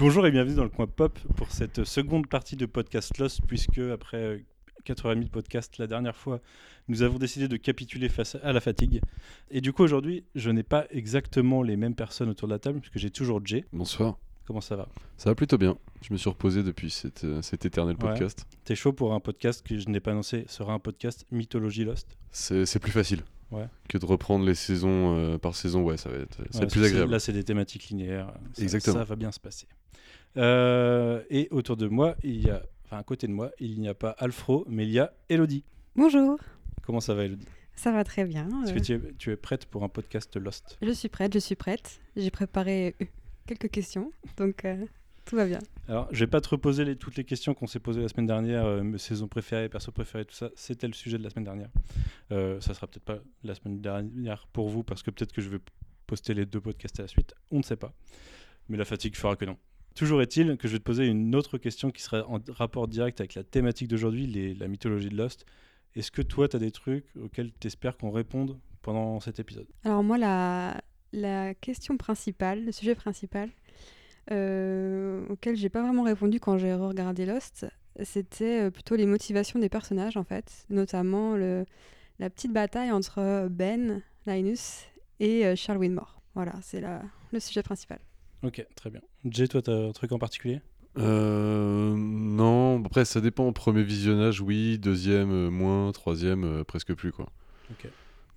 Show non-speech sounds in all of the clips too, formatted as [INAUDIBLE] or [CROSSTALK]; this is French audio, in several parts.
Bonjour et bienvenue dans le coin pop pour cette seconde partie de Podcast Lost, puisque après 4h30 de podcast la dernière fois, nous avons décidé de capituler face à la fatigue. Et du coup, aujourd'hui, je n'ai pas exactement les mêmes personnes autour de la table, puisque j'ai toujours Jay. Bonsoir. Comment ça va? Ça va plutôt bien. Je me suis reposé depuis cet, euh, cet éternel Ouais. podcast. T'es chaud pour un podcast que je n'ai pas annoncé sera un podcast Mythologie Lost? C'est plus facile Ouais. que de reprendre les saisons euh, par saison. Ouais, ça va être, ça va Ouais, être plus agréable. Là, c'est des thématiques linéaires. Ça, Exactement. Ça va bien se passer. Euh, et autour de moi, il y a, enfin à côté de moi, il n'y a pas Alfro, mais il y a Elodie. Bonjour, Comment ça va, Elodie? Ça va très bien. Est-ce euh, que tu es, tu es prête pour un podcast Lost? Je suis prête, je suis prête. J'ai préparé euh, quelques questions, donc euh, tout va bien. Alors, je vais pas te reposer les- toutes les questions qu'on s'est posées la semaine dernière, euh, mes saisons préférées, perso préférés, tout ça. C'était le sujet de la semaine dernière. Euh, ça sera peut-être pas la semaine dernière pour vous, parce que peut-être que je vais poster les deux podcasts à la suite. On ne sait pas. Mais la fatigue fera que non. Toujours est-il que je vais te poser une autre question qui sera en rapport direct avec la thématique d'aujourd'hui, la mythologie de Lost. Est-ce que toi, tu as des trucs auxquels tu espères qu'on réponde pendant cet épisode? Alors moi, la, question principale, le sujet principal, euh, auquel j'ai pas vraiment répondu quand j'ai regardé Lost, c'était euh, plutôt les motivations des personnages en fait, notamment la petite bataille entre Ben, Linus et euh, Charles Winmore. Voilà, c'est le sujet principal. Ok, très bien. Jay, toi, tu as un truc en particulier? Euh, non, après ça dépend. Premier visionnage, oui. Deuxième, euh, moins. Troisième, euh, presque plus quoi. Ok.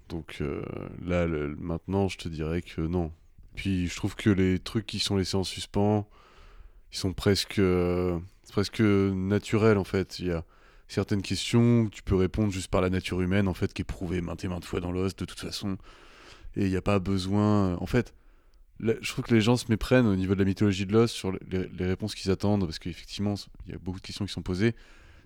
Donc euh, là, le- maintenant, je te dirais que non. Puis je trouve que les trucs qui sont laissés en suspens, ils sont presque, c'est presque naturels en fait. Il y a certaines questions que tu peux répondre juste par la nature humaine en fait, qui est prouvée maintes et maintes fois dans l'os de toute façon. Et il n'y a pas besoin. En fait, là, je trouve que les gens se méprennent au niveau de la mythologie de l'os sur les, les réponses qu'ils attendent, parce qu'effectivement, il y a beaucoup de questions qui sont posées.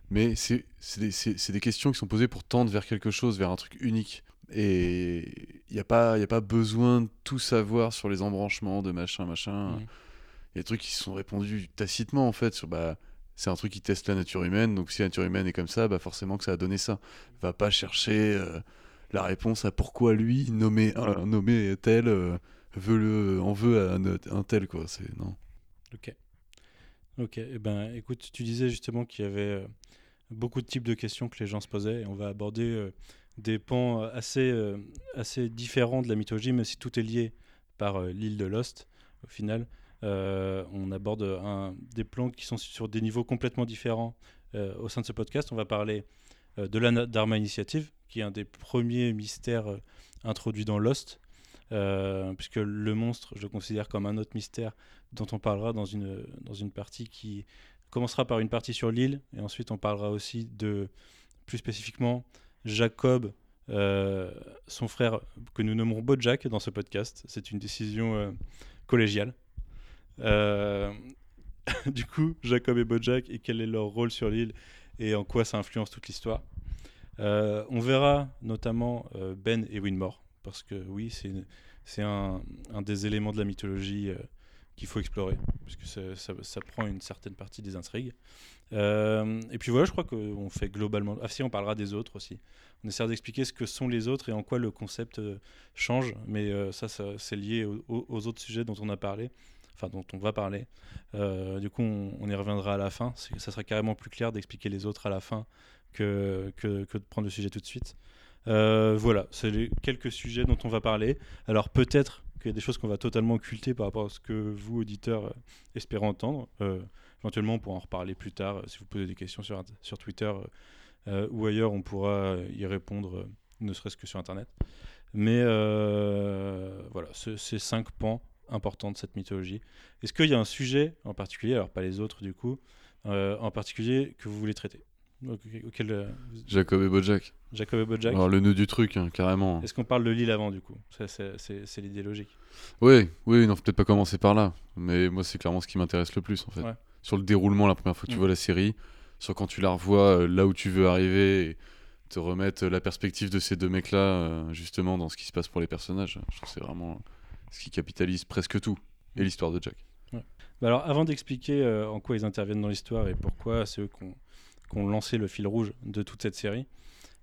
Mais c'est des, des questions qui sont posées pour tendre vers quelque chose, vers un truc unique. Et il n'y a, pas- y a pas besoin de tout savoir sur les embranchements de machin, machin. Il Mhm. y a des trucs qui sont répondus tacitement, en fait, sur bah, c'est un truc qui teste la nature humaine, donc si la nature humaine est comme ça, bah forcément que ça a donné ça. Va pas chercher euh, la réponse à pourquoi lui, nommé, un, nommé tel, euh, veut le, veut un, tel, quoi. C'est, non. Ok. Ok. Eh ben, écoute, tu disais justement qu'il y avait euh, beaucoup de types de questions que les gens se posaient et on va aborder euh, des pans euh, assez, assez différents de la mythologie, même si tout est lié par l'île de Lost. Au final, on aborde des plans qui sont sur des niveaux complètement différents au sein de ce podcast. On va parler de la Dharma Initiative, qui est un des premiers mystères introduits dans Lost. Euh, puisque le monstre, je le considère comme un autre mystère dont on parlera dans une, dans une partie qui commencera par une partie sur l'île, et ensuite on parlera aussi de, plus spécifiquement, Jacob, euh, son frère, que nous nommerons Bojack dans ce podcast. C'est une décision euh, collégiale. [LAUGHS] Du coup, Jacob et Bojack, et quel est leur rôle sur l'île, et en quoi ça influence toute l'histoire? On verra notamment Ben et Winmore, parce que oui, c'est un, des éléments de la mythologie euh, qu'il faut explorer, puisque ça, ça- prend une certaine partie des intrigues. Euh, et puis voilà, je crois qu'on fait globalement. Ah si, on parlera des autres aussi. On essaiera d'expliquer ce que sont les autres et en quoi le concept euh, change, mais ça, c'est lié au- au- aux autres sujets dont on a parlé, enfin dont on va parler. Du coup, on, y reviendra à la fin. Que ça sera carrément plus clair d'expliquer les autres à la fin que, que, que de prendre le sujet tout de suite. Euh, voilà, c'est les quelques sujets dont on va parler. Alors peut-être qu'il y a des choses qu'on va totalement occulter par rapport à ce que vous, auditeurs, euh, espérez entendre. Euh, éventuellement, on pourra en reparler plus tard. si vous posez des questions sur, sur Twitter ou ailleurs, on pourra y répondre, ne serait-ce que sur Internet. Mais voilà, ce- ces cinq pans importants de cette mythologie. Est-ce qu'il y a un sujet en particulier, alors pas les autres du coup, en particulier que vous voulez traiter? Auquel- euh, Jacob et Bojack. Jacob et Bojack Alors le nœud du truc, hein, carrément. est-ce qu'on parle de l'île avant du coup? C'est l'idée logique. Oui, oui, non, peut-être pas commencer par là. Mais moi, c'est clairement ce qui m'intéresse le plus, en fait. Ouais. Sur le déroulement, la première fois que tu Mm. vois la série, sur quand tu la revois euh, là où tu veux arriver, et te remettre euh, la perspective de ces deux mecs-là, justement, dans ce qui se passe pour les personnages. Je trouve que c'est vraiment ce qui capitalise presque tout. Et Mm. l'histoire de Jack. Bah alors, avant d'expliquer euh, en quoi ils interviennent dans l'histoire et pourquoi c'est eux qui ont, qui ont lancé le fil rouge de toute cette série,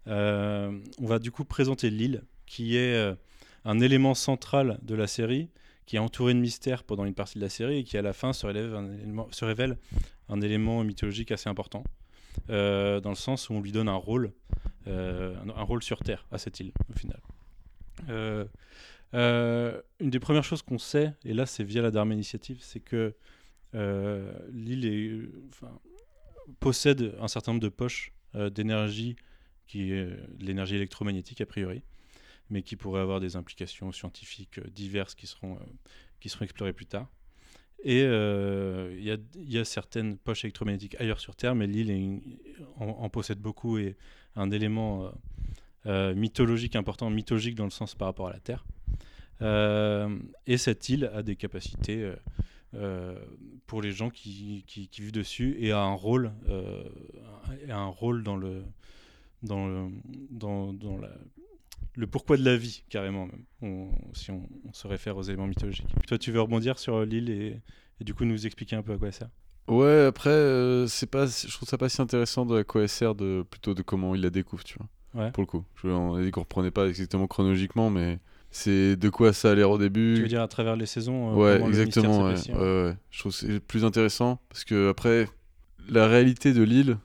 euh, on va du coup présenter l'île, qui est euh, un élément central de la série, qui est entouré de mystères pendant une partie de la série et qui à la fin se, révèle un élément mythologique assez important, euh, dans le sens où on lui donne un rôle, un, rôle sur Terre à cette île au final. Une des premières choses qu'on sait, et là c'est via la Dharma Initiative, c'est que l'île est, possède un certain nombre de poches euh, d'énergie, qui euh, l'énergie électromagnétique a priori, mais qui pourrait avoir des implications scientifiques euh, diverses qui seront, qui seront explorées plus tard. Et il y, a, certaines poches électromagnétiques ailleurs sur Terre, mais l'île en, possède beaucoup et un élément mythologique important, mythologique dans le sens par rapport à la Terre. Et cette île a des capacités pour les gens qui, qui- qui vivent dessus et a un rôle, euh, a un rôle dans le, dans le, dans, dans la- le pourquoi de la vie, carrément, même, on- si on, on se réfère aux éléments mythologiques. Toi, tu veux rebondir sur euh, l'île et, et du coup nous expliquer un peu à quoi elle sert? Ouais, après, euh, c'est pas, je trouve ça pas si intéressant de à quoi elle sert, de, plutôt de comment il la découvre, tu vois. Ouais. Pour le coup. Je, on a dit qu'on reprenait pas exactement chronologiquement, mais c'est de quoi ça a l'air au début. Tu veux dire à travers les saisons euh, Ouais, exactement. Ouais, ouais, ouais. Je trouve que c'est plus intéressant parce que après, la réalité de l'île,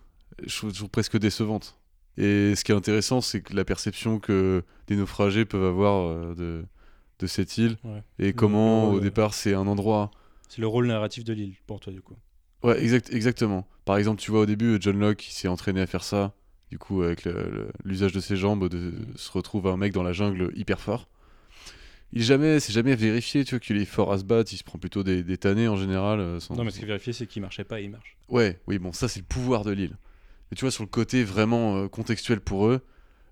je trouve, je trouve presque décevante. Et ce qui est intéressant, c'est que la perception que des naufragés peuvent avoir euh, de, de cette île et comment au départ c'est un endroit. C'est le rôle narratif de l'île pour toi, du coup. Ouais, exact, exactement. Par exemple, tu vois au début, John Locke s'est entraîné à faire ça. Du coup, avec l'usage de ses jambes, de, se retrouve un mec dans la jungle hyper fort. Il jamais, c'est jamais vérifié, tu vois, qu'il est fort à se battre. Il se prend plutôt des, des tannés en général. euh, sans- Non, mais ce qui est vérifié, c'est qu'il marchait pas et il marche. Ouais, oui, bon, ça c'est le pouvoir de l'île. Mais tu vois, sur le côté vraiment euh, contextuel pour eux,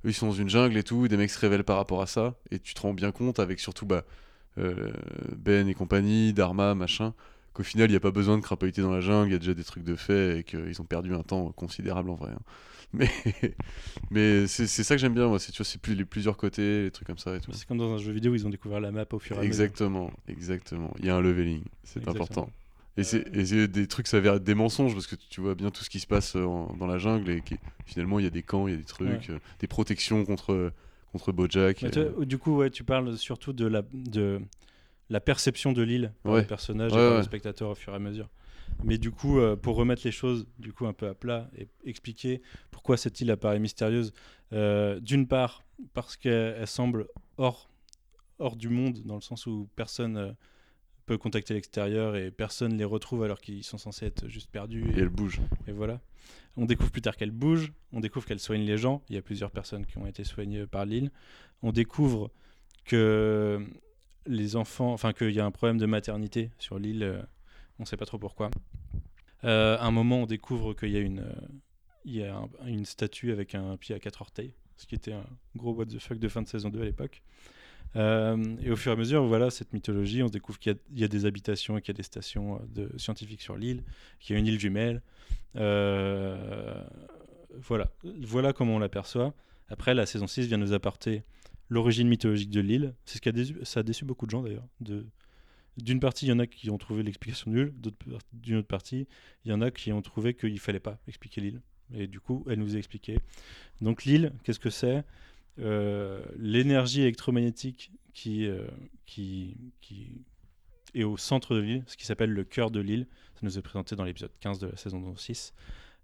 eux ils sont dans une jungle et tout, des mecs se révèlent par rapport à ça, et tu te rends bien compte avec surtout bah, euh, Ben et compagnie, Dharma, machin, qu'au final il n'y a pas besoin de crapahuter dans la jungle, il y a déjà des trucs de fait et qu'ils ont perdu un temps considérable en vrai. hein. [LAUGHS] Mais, mais c'est ça que j'aime bien, moi, c'est tu vois, c'est plus les plusieurs côtés, les trucs comme ça et tout. C'est comme dans un jeu vidéo, ils ont découvert la map au fur et à mesure. Exactement, exactement. Il y a un leveling, c'est important. Et c'est et c'est des trucs, ça être des mensonges parce que tu vois bien tout ce qui se passe euh, en- dans la jungle et qui, finalement il y a des camps, il y a des trucs, euh, des protections contre, contre Bojack. Euh, toi, du coup, ouais, tu parles surtout de la, de la perception de l'île par Ouais. le personnage Ouais, et par ouais. le spectateur au fur et à mesure. Mais du coup, euh, pour remettre les choses du coup un peu à plat et expliquer pourquoi cette île apparaît mystérieuse, euh, d'une part parce qu'elle elle semble hors, hors du monde, dans le sens où personne euh, peut contacter l'extérieur et personne les retrouve alors qu'ils sont censés être juste perdus. et elle bouge. Et voilà. On découvre plus tard qu'elle bouge, on découvre qu'elle soigne les gens. Il y a plusieurs personnes qui ont été soignées par l'île. On découvre que les enfants, enfin qu'il y a un problème de maternité sur l'île. euh, on ne sait pas trop pourquoi. Euh, à un moment, on découvre qu'il y a une, euh, une statue avec un pied à quatre orteils, ce qui était un gros what the fuck de fin de saison 2 à l'époque. Euh, et au fur et à mesure, voilà, cette mythologie, on découvre qu'il y a- des habitations et qu'il y a des stations euh, scientifiques sur l'île, qu'il y a une île jumelle. Euh, voilà. voilà comment on l'aperçoit. Après, la saison 6 vient nous apporter l'origine mythologique de l'île. C'est ce qui a déçu, ça a déçu beaucoup de gens d'ailleurs. D'une partie, il y en a qui ont trouvé l'explication nulle. D'une autre partie, il y en a qui ont trouvé qu'il fallait pas expliquer l'île. Et du coup, elle nous a expliqué. Donc l'île, qu'est-ce que c'est? Euh, L'énergie électromagnétique qui, euh, qui, qui est au centre de l'île, ce qui s'appelle le cœur de l'île. Ça nous est présenté dans l'épisode 15 de la saison 6.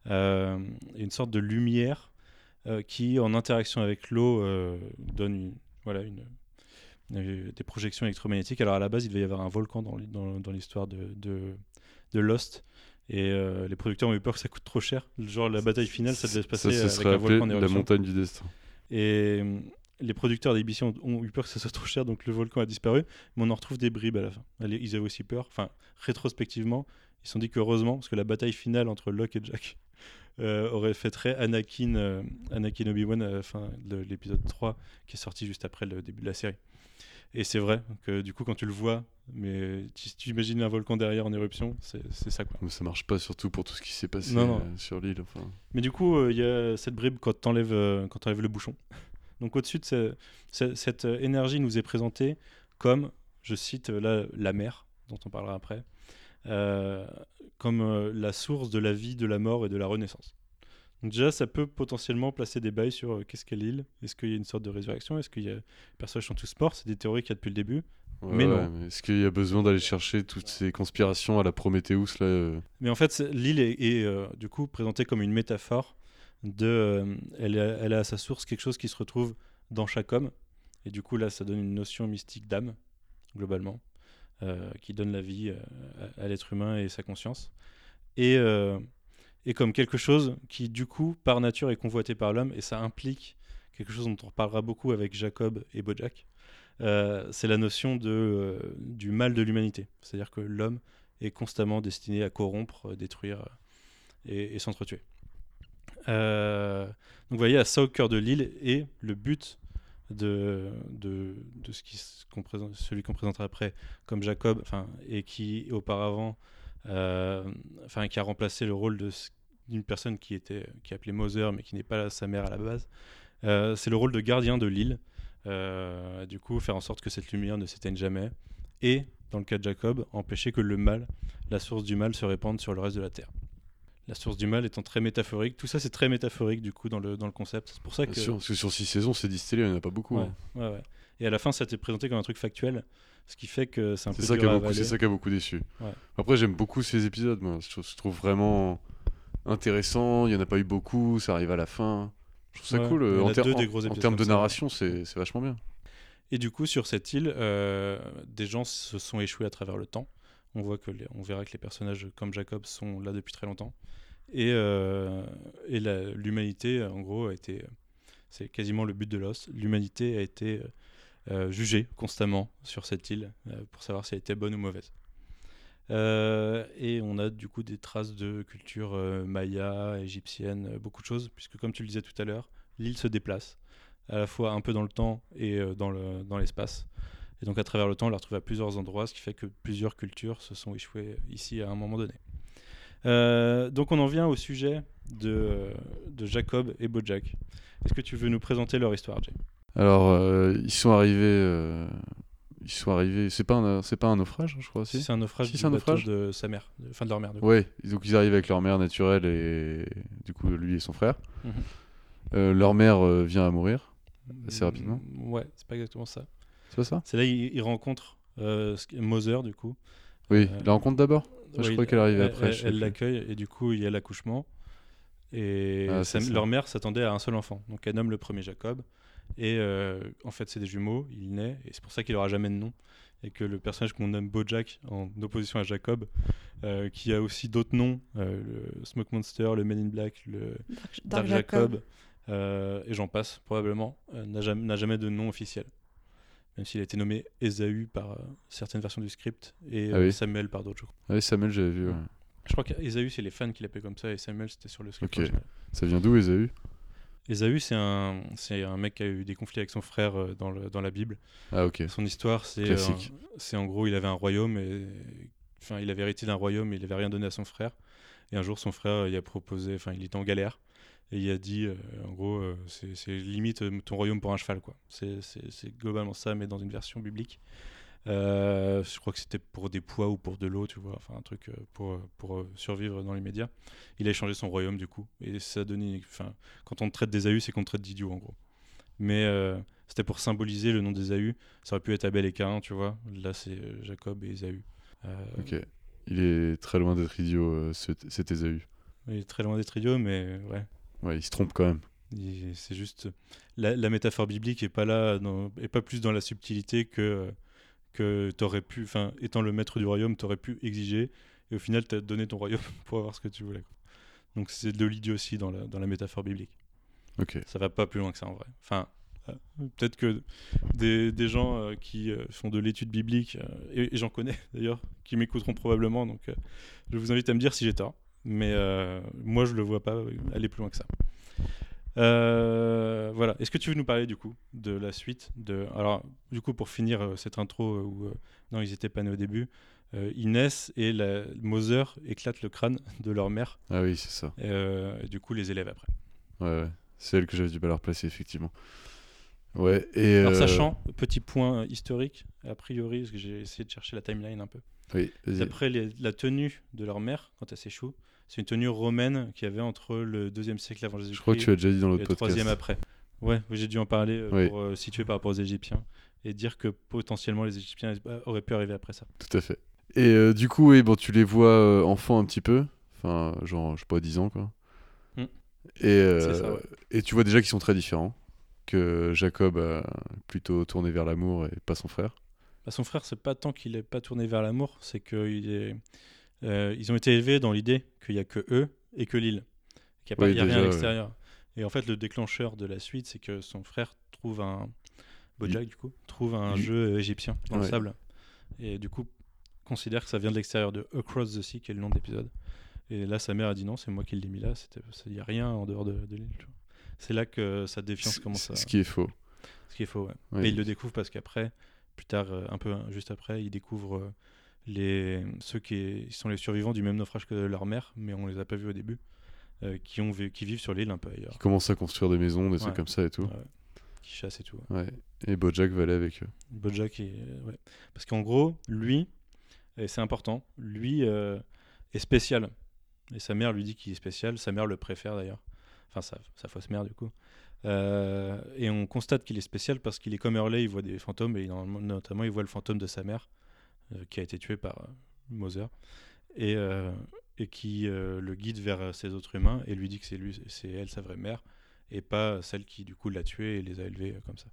Euh, une sorte de lumière qui, en interaction avec l'eau, euh, donne une, voilà, une, euh, des projections électromagnétiques. Alors à la base, il devait y avoir un volcan dans, l'hi- dans, dans l'histoire de, de, de Lost. Et euh, les producteurs ont eu peur que ça coûte trop cher. Genre la bataille finale, ça devait se passer ça, avec serait un volcan la montagne du destin. Et euh, les producteurs d'émission ont eu peur que ça soit trop cher, donc le volcan a disparu. Mais on en retrouve des bribes à la fin. Ils avaient aussi peur. Enfin, rétrospectivement, ils se sont dit qu'heureusement, parce que la bataille finale entre Locke et Jack euh, aurait fait très Anakin, euh, Anakin Obi-Wan à la fin de l'épisode 3, qui est sorti juste après le début de la série. Et c'est vrai que du coup, quand tu le vois, mais tu, tu imagines un volcan derrière en éruption, c'est ça quoi. Mais ça marche pas surtout pour tout ce qui s'est passé Non, non. euh, sur l'île. Enfin. Mais du coup, euh, il y a cette bribe quand tu enlèves, le bouchon. [LAUGHS] Donc au-dessus de ce- ce- cette euh, énergie nous est présentée comme, je cite euh, là, la mer, dont on parlera après, euh, comme euh, la source de la vie, de la mort et de la renaissance. Donc déjà, ça peut potentiellement placer des bails sur euh, qu'est-ce qu'est l'île? Est-ce qu'il y a une sorte de résurrection? Est-ce que y a... les personnages sont tous morts? C'est des théories qu'il y a depuis le début. Mais non. Est-ce qu'il y a besoin d'aller chercher toutes ces conspirations à la Prometheus là euh, Mais en fait, l'île est, est, euh, du coup présentée comme une métaphore de. euh, elle, a, elle a à sa source quelque chose qui se retrouve dans chaque homme. Et du coup, là, ça donne une notion mystique d'âme, globalement, euh, qui donne la vie euh, à, l'être humain et sa conscience. Et, euh, et comme quelque chose qui, du coup, par nature, est convoité par l'homme. Et ça implique quelque chose dont on reparlera beaucoup avec Jacob et Bojack. euh, c'est la notion de, euh, du mal de l'humanité. C'est-à-dire que l'homme est constamment destiné à corrompre, euh, détruire euh, et, et s'entretuer. Euh, donc vous voyez, à ça au cœur de l'île et le but de, de, de ce qui, celui qu'on présentera après comme Jacob, et qui auparavant, euh, qui a remplacé le rôle d'une personne qui était qui appelée Moser, mais qui n'est pas sa mère à la base. Euh, c'est le rôle de gardien de l'île. Euh, du coup, faire en sorte que cette lumière ne s'éteigne jamais. Et, dans le cas de Jacob, empêcher que le mal, la source du mal, se répande sur le reste de la terre. La source du mal étant très métaphorique. Tout ça, c'est très métaphorique, du coup, dans le, dans le concept. C'est pour ça que. sûr, parce que sur six saisons, c'est distillé, il n'y en a pas beaucoup. Ouais, hein. ouais, ouais. Et à la fin, ça t'est présenté comme un truc factuel, ce qui fait que c'est un peu C'est ça, qui a beaucoup- c'est ça qui a beaucoup déçu. Après, j'aime beaucoup ces épisodes, moi. Je trouve, je trouve vraiment intéressant. Il n'y en a pas eu beaucoup, ça arrive à la fin. Je trouve ça cool. y en En, a ter- deux en- des gros en épisodes termes de narration, c'est c'est vachement bien. Et du coup, sur cette île, euh, des gens se sont échoués à travers le temps. On voit que on verra que les personnages comme Jacob sont là depuis très longtemps. Et, euh, et l'humanité, en gros, a été. C'est quasiment le but de Lost. L'humanité a été euh, jugée constamment sur cette île euh, pour savoir si elle était bonne ou mauvaise. Euh, et on a du coup des traces de culture euh, maya, égyptienne, euh, beaucoup de choses, puisque comme tu le disais tout à l'heure, l'île se déplace à la fois un peu dans le temps et euh, dans le- dans l'espace. Et donc à travers le temps, on la retrouve à plusieurs endroits, ce qui fait que plusieurs cultures se sont échouées ici à un moment donné. Euh, donc on en vient au sujet de, de Jacob et Bojack. Est-ce que tu veux nous présenter leur histoire, Jay? Alors, euh, ils sont arrivés. euh, Ils sont arrivés. C'est pas, un- c'est pas un naufrage, je crois. Si? C'est un naufrage Si, du c'est un bateau naufrage de sa mère, de- enfin de leur mère. Ouais, donc ils arrivent avec leur mère naturelle et du coup lui et son frère. Mhm. Euh, leur mère euh, vient à mourir. Assez rapidement. Mm, Ouais, c'est pas exactement ça. C'est pas ça C'est là ils rencontrent euh, Moser du coup. Oui, Euh, la rencontre d'abord je crois qu'elle arrivait elle- après, Elle l'accueille et du coup il y a l'accouchement. Et Ah, sa- leur mère s'attendait à un seul enfant. Donc elle nomme le premier Jacob. Et euh, en fait c'est des jumeaux, il naît. Et c'est pour ça qu'il aura jamais de nom. Et que le personnage qu'on nomme Bojack en opposition à Jacob, euh, qui a aussi d'autres noms, euh, le Smoke Monster, le Men in Black, le Dark, Jacob, euh, et j'en passe probablement, euh, n'a jamais, n'a jamais de nom officiel. Même s'il a été nommé Esaü par euh, certaines versions du script et Ah euh, oui. Samuel par d'autres. Ah oui, Samuel, j'avais vu. ouais. Je crois qu'Esaü, c'est les fans qui l'appelaient comme ça, et Samuel, c'était sur le script. Ok. original. Ça vient d'où, Esaü? Esaü, c'est un, c'est un mec qui a eu des conflits avec son frère euh, dans, le, dans la Bible. Ah, ok. Son histoire, euh, c'est en gros, il avait un royaume, et, enfin, il avait hérité d'un royaume, et il n'avait rien donné à son frère. Et un jour, son frère, il a proposé, enfin, il était en galère, et il a dit, euh, en gros, euh, c'est, limite euh, ton royaume pour un cheval, quoi. C'est, globalement ça, mais dans une version biblique. Euh, je crois que c'était pour des poids ou pour de l'eau, tu vois, enfin un truc pour, pour survivre dans les médias. Il a échangé son royaume du coup, et ça a donné, enfin, quand on traite d'Ésaü, c'est qu'on traite d'idiot en gros. Mais euh, c'était pour symboliser le nom d'Ésaü. Ça aurait pu être Abel et Caïn, tu vois. Là, c'est Jacob et Ésaü. Euh, Ok. Il est très loin d'être idiot, cet cet Esaü. Il est très loin d'être idiot, mais ouais. Ouais, il se trompe quand même. C'est juste la, la métaphore biblique est pas là, dans- est pas plus dans la subtilité que que t'aurais pu, enfin, étant le maître du royaume, t'aurais pu exiger, et au final, t'as donné ton royaume [LAUGHS] pour avoir ce que tu voulais. quoi. Donc c'est de l'idiotie dans la, dans la métaphore biblique. Ok. Ça va pas plus loin que ça en vrai. Enfin, euh, peut-être que des, des gens euh, qui euh, font de l'étude biblique, euh, et, et j'en connais [LAUGHS] d'ailleurs, qui m'écouteront probablement, donc je vous invite à me dire si j'ai tort. Mais euh, moi, je le vois pas aller plus loin que ça. Euh, voilà. Est-ce que tu veux nous parler du coup de la suite de... Alors, du coup, pour finir euh, cette intro euh, où non, ils étaient pas nés au début, naissent et la Moser éclate le crâne de leur mère. Ah oui, c'est ça. et du coup, les élèves après. Ouais, ouais. C'est elle que j'avais du mal à replacer, effectivement. Ouais, et. Alors, sachant, petit point historique, a priori, parce que j'ai essayé de chercher la timeline un peu. Oui. D'après les- la tenue de leur mère, quand elle s'échoue, c'est une tenue romaine qu'il y avait entre le 2e siècle avant Jésus-Christ Je crois que tu as déjà dit dans l'autre le podcast. 3e après. Ouais, oui, j'ai dû en parler euh, Oui. pour euh, situer par rapport aux Égyptiens et dire que potentiellement les Égyptiens euh, auraient pu arriver après ça. Tout à fait. Et euh, du coup, oui, bon, tu les vois enfants un petit peu. Enfin, genre, je sais pas, 10 ans, quoi. Hmm. Et, C'est ça, ouais. et tu vois déjà qu'ils sont très différents. Que Jacob a plutôt tourné vers l'amour et pas son frère. Bah, son frère, c'est pas tant qu'il est pas tourné vers l'amour, c'est qu'ils est... euh, ils ont été élevés dans l'idée qu'il y a que eux et que l'île, qu'il n'y a, pas- Oui, il y a rien à ouais. l'extérieur. Et en fait, le déclencheur de la suite, c'est que son frère trouve un Bojack du coup trouve un jeu égyptien dans le sable et du coup considère que ça vient de l'extérieur de Across the Sea, qui est le nom de l'épisode. Et là, sa mère a dit non, c'est moi qui l'ai mis là. Il y a rien en dehors de, de l'île. C'est là que sa défiance Ce- commence à. Ce qui est faux. Ce qui est faux, ouais. Ouais. Et il le découvre parce qu'après, plus tard, euh, un peu hein, juste après, il découvre euh, les, ceux qui sont les survivants du même naufrage que leur mère, mais on les a pas vus au début, euh, qui, ont, qui vivent sur l'île un peu ailleurs, Ils commencent à construire des maisons, des trucs Ouais. comme ça et tout. Ouais. qui chassent et tout. ouais. Et Bojack va aller avec eux. Bojack, est- euh, ouais. Parce qu'en gros, lui, et c'est important, lui euh, est spécial. Et sa mère lui dit qu'il est spécial. Sa mère le préfère d'ailleurs. Enfin, sa, sa fausse mère, du coup. Euh, et on constate qu'il est spécial parce qu'il est comme Hurley, il voit des fantômes, et notamment il voit le fantôme de sa mère, qui a été tué par euh, Moser, et, euh, et qui euh, le guide vers euh, ces autres humains et lui dit que c'est lui, c'est elle sa vraie mère, et pas celle qui du coup l'a tué et les a élevés euh, comme ça.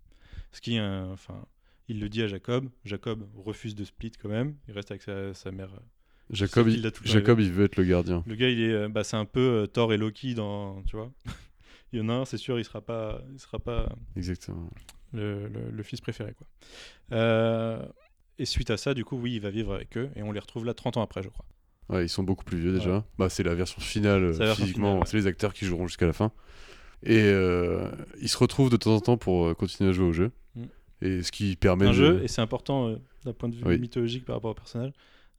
Ce qui, euh, enfin, il le dit à Jacob. Jacob refuse de split quand même. Il reste avec sa, sa mère. euh. Jacob, il, Jacob veut être le gardien. Le gars, il est, euh, bah, c'est un peu euh, Thor et Loki dans, tu vois. [LAUGHS] il y en a un, c'est sûr, il sera pas, il sera pas Exactement. le, le- le fils préféré, quoi. Euh, et suite à ça, du coup, oui, il va vivre avec eux et on les retrouve là 30 ans après, je crois. Ouais, ils sont beaucoup plus vieux déjà. Bah, c'est la version finale C'est la version physiquement. ouais. C'est les acteurs qui joueront jusqu'à la fin. Et euh, ils se retrouvent de temps en temps pour euh, continuer à jouer au jeu. Mm. Et ce qui permet un de- jeu et c'est important euh, d'un point de vue Oui. mythologique par rapport au personnage.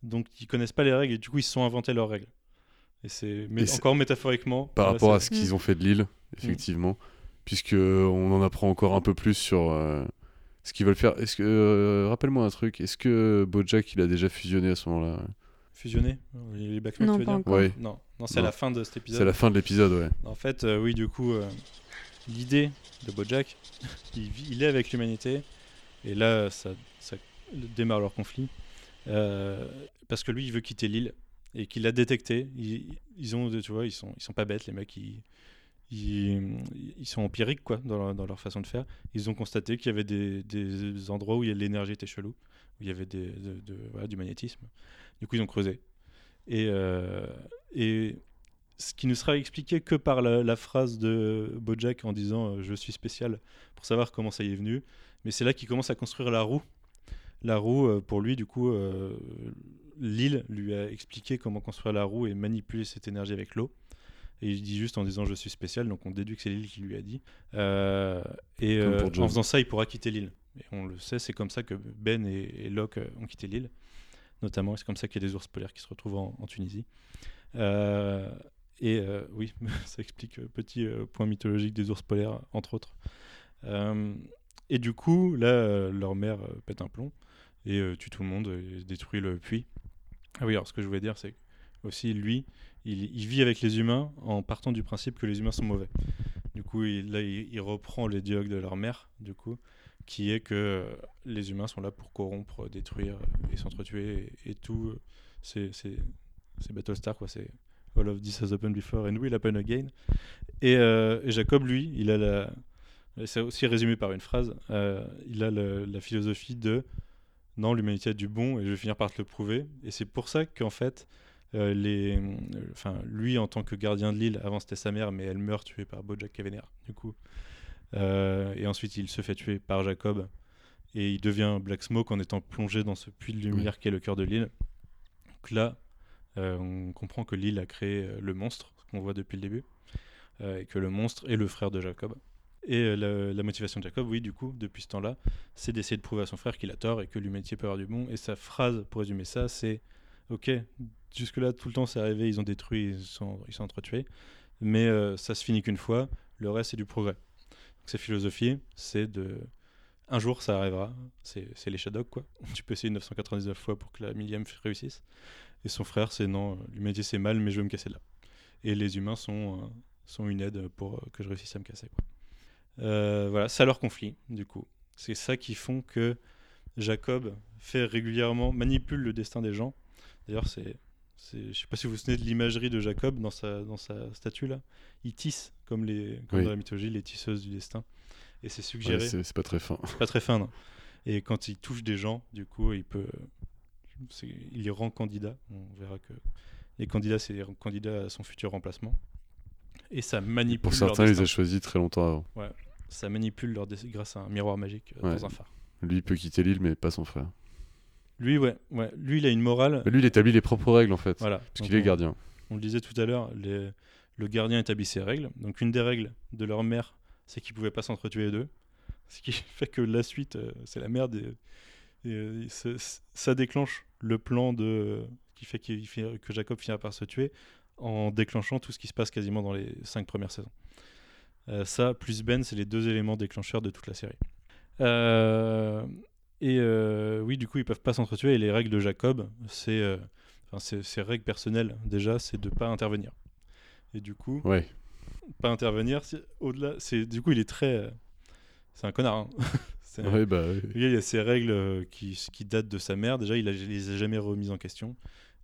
Donc ils connaissent pas les règles et du coup ils se sont inventés leurs règles. Et c'est encore métaphoriquement par rapport à ce qu'ils ont fait de l'île, effectivement, puisque on en apprend encore un peu plus sur euh, ce qu'ils veulent faire. Est-ce que euh, rappelle-moi un truc, est-ce que BoJack il a déjà fusionné à ce moment-là? Fusionné? Les Knight, Non, tu veux pas dire? encore. Ouais, Non, non c'est Non. à la fin de cet épisode. c'est la fin de l'épisode, ouais. En fait, euh, oui, du coup, euh, l'idée de Bojack, [LAUGHS] il, vit- il est avec l'humanité, et là, ça, ça démarre leur conflit, euh, parce que lui, il veut quitter l'île, et qu'il l'a détecté. Ils, ils ont, tu vois, ils sont, ils sont pas bêtes, les mecs, ils, ils, sont empiriques, quoi, dans leur, façon de faire. Ils ont constaté qu'il y avait des, endroits où l'énergie était chelou, où il y avait du magnétisme. Du coup, ils ont creusé. Et, euh, et ce qui ne sera expliqué que par la, phrase de Bojack en disant euh, je suis spécial pour savoir comment ça y est venu. Mais c'est là qu'il commence à construire la roue. La roue, euh, pour lui, du coup, Lille lui a expliqué comment construire la roue et manipuler cette énergie avec l'eau. Et il dit juste en disant je suis spécial, donc on déduit que c'est Lille qui lui a dit. Euh, et euh, en faisant ça, il pourra quitter l'île. Et on le sait, c'est comme ça que Ben et, et Locke euh, ont quitté l'île, notamment. C'est comme ça qu'il y a des ours polaires qui se retrouvent en, en Tunisie. Euh, et oui, [LAUGHS] ça explique petit point mythologique des ours polaires, entre autres. Et du coup, là, leur mère pète un plomb et tue tout le monde et détruit le puits. Ah oui, alors ce que je voulais dire, c'est aussi lui, il, vit avec les humains en partant du principe que les humains sont mauvais. Du coup, il, là, il, reprend les dialogues de leur mère, du coup, qui est que les humains sont là pour corrompre, détruire et s'entretuer et, et tout. C'est Battlestar, quoi. C'est All of this has happened before and will happen again. Et, euh, et Jacob, lui, il a la. C'est aussi résumé par une phrase. euh, il a la philosophie de non, l'humanité a du bon et je vais finir par te le prouver. Et c'est pour ça qu'en fait, euh, les, euh, enfin, lui en tant que gardien de l'île, avant c'était sa mère, mais elle meurt tuée par Bojack Kavener, du coup. Euh, et ensuite, il se fait tuer par Jacob et il devient Black Smoke en étant plongé dans ce puits de lumière qui est le cœur de l'île. Donc là, on comprend que l'île a créé le monstre qu'on voit depuis le début, et que le monstre est le frère de Jacob. Et la, la motivation de Jacob, oui, du coup, depuis ce temps-là, c'est d'essayer de prouver à son frère qu'il a tort et que l'humanité peut avoir du bon. Et sa phrase, pour résumer ça, c'est Ok, jusque-là, tout le temps, c'est arrivé, ils ont détruit, ils sont, ils sont entretués, mais euh, ça se finit qu'une fois, le reste, c'est du progrès. Donc, sa philosophie, c'est de. Un jour, ça arrivera, c'est les Shadok, quoi. [LAUGHS] Tu peux essayer 999 fois pour que la millième réussisse. Et son frère, c'est non, l'humanité c'est mal, mais je veux me casser de là. Et les humains sont, euh, sont une aide pour euh, que je réussisse à me casser. Euh, voilà, ça leur conflit, du coup. C'est ça qui font que Jacob fait régulièrement, manipule le destin des gens. D'ailleurs, c'est. Je sais pas si vous vous souvenez de l'imagerie de Jacob dans sa, dans sa statue là. Il tisse, comme, les, comme Oui. dans la mythologie, les tisseuses du destin. Et c'est Ouais, suggéré. c'est c'est pas très fin. pas très fin, non. Et quand il touche des gens, du coup, il peut. Il les rend candidats. On verra que les candidats, c'est les candidats à son futur remplacement. Et ça manipule Pour leur certains, il les a choisis très longtemps avant. Ça manipule leur grâce à un miroir magique euh, Ouais. dans un phare. Lui, il peut quitter l'île, mais pas son frère. Lui, ouais, ouais. Lui, il a une morale. Mais lui, il établit les propres règles, en fait. Voilà. Parce qu'il est gardien. On le disait tout à l'heure, les- le gardien établit ses règles. Donc une des règles de leur mère, c'est qu'ils pouvaient pas s'entretuer les deux. Ce qui [LAUGHS] fait que la suite, euh, c'est la merde. Et, et, euh, ça- déclenche le plan de qui fait, finit- que Jacob finira par se tuer en déclenchant tout ce qui se passe quasiment dans les cinq premières saisons. Euh, ça, plus Ben, c'est les deux éléments déclencheurs de toute la série. Euh, et euh, oui, du coup, ils peuvent pas s'entretuer. Et les règles de Jacob, c'est euh, enfin, ses, règles personnelles déjà, c'est de pas intervenir. Et du coup, Ouais. pas intervenir, au-delà. C'est du coup, il est très, euh, c'est un connard. hein. [LAUGHS] C'est un- Ouais, bah, ouais. il a ses règles euh, qui, qui datent de sa mère. Déjà, il a- il les a jamais remises en question.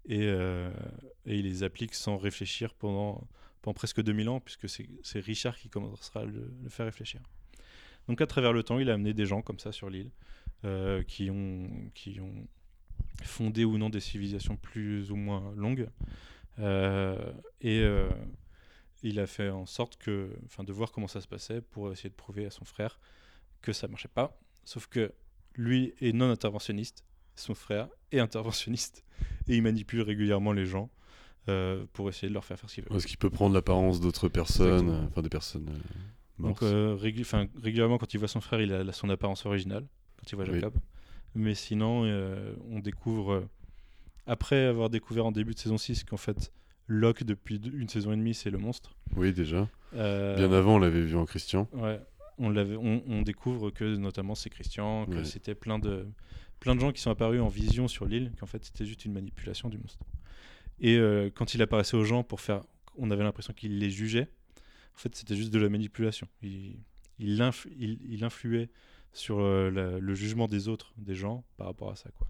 Et, et il les applique sans réfléchir pendant, pendant presque 2000 ans, puisque c'est c'est Richard qui commencera à le, le faire réfléchir. Donc, à travers le temps, il a amené des gens comme ça sur l'île, euh, qui, ont, qui ont fondé ou non des civilisations plus ou moins longues. Euh, et euh, il a fait en sorte que, enfin, de voir comment ça se passait pour essayer de prouver à son frère que ça marchait pas. Sauf que lui est non interventionniste, son frère est interventionniste et il manipule régulièrement les gens pour essayer de leur faire faire ce qu'ils veulent. Parce qu'il peut prendre l'apparence d'autres personnes, enfin des personnes euh, Donc euh, régul- régulièrement quand il voit son frère, il a, son apparence originale quand il voit Oui. Jacob. Mais sinon, euh, on découvre euh, après avoir découvert en début de saison 6 qu'en fait Locke depuis une saison et demie c'est le monstre. Oui, déjà. Euh, Bien avant, on l'avait vu en Christian. Ouais, on, on, on découvre que notamment c'est Christian, que Ouais. c'était plein de, plein de gens qui sont apparus en vision sur l'île, qu'en fait c'était juste une manipulation du monstre. Et quand il apparaissait aux gens pour faire. On avait l'impression qu'il les jugeait. En fait, c'était juste de la manipulation. Il, il, inf- il, il influait sur euh, la- le jugement des autres, des gens, par rapport à ça. Quoi.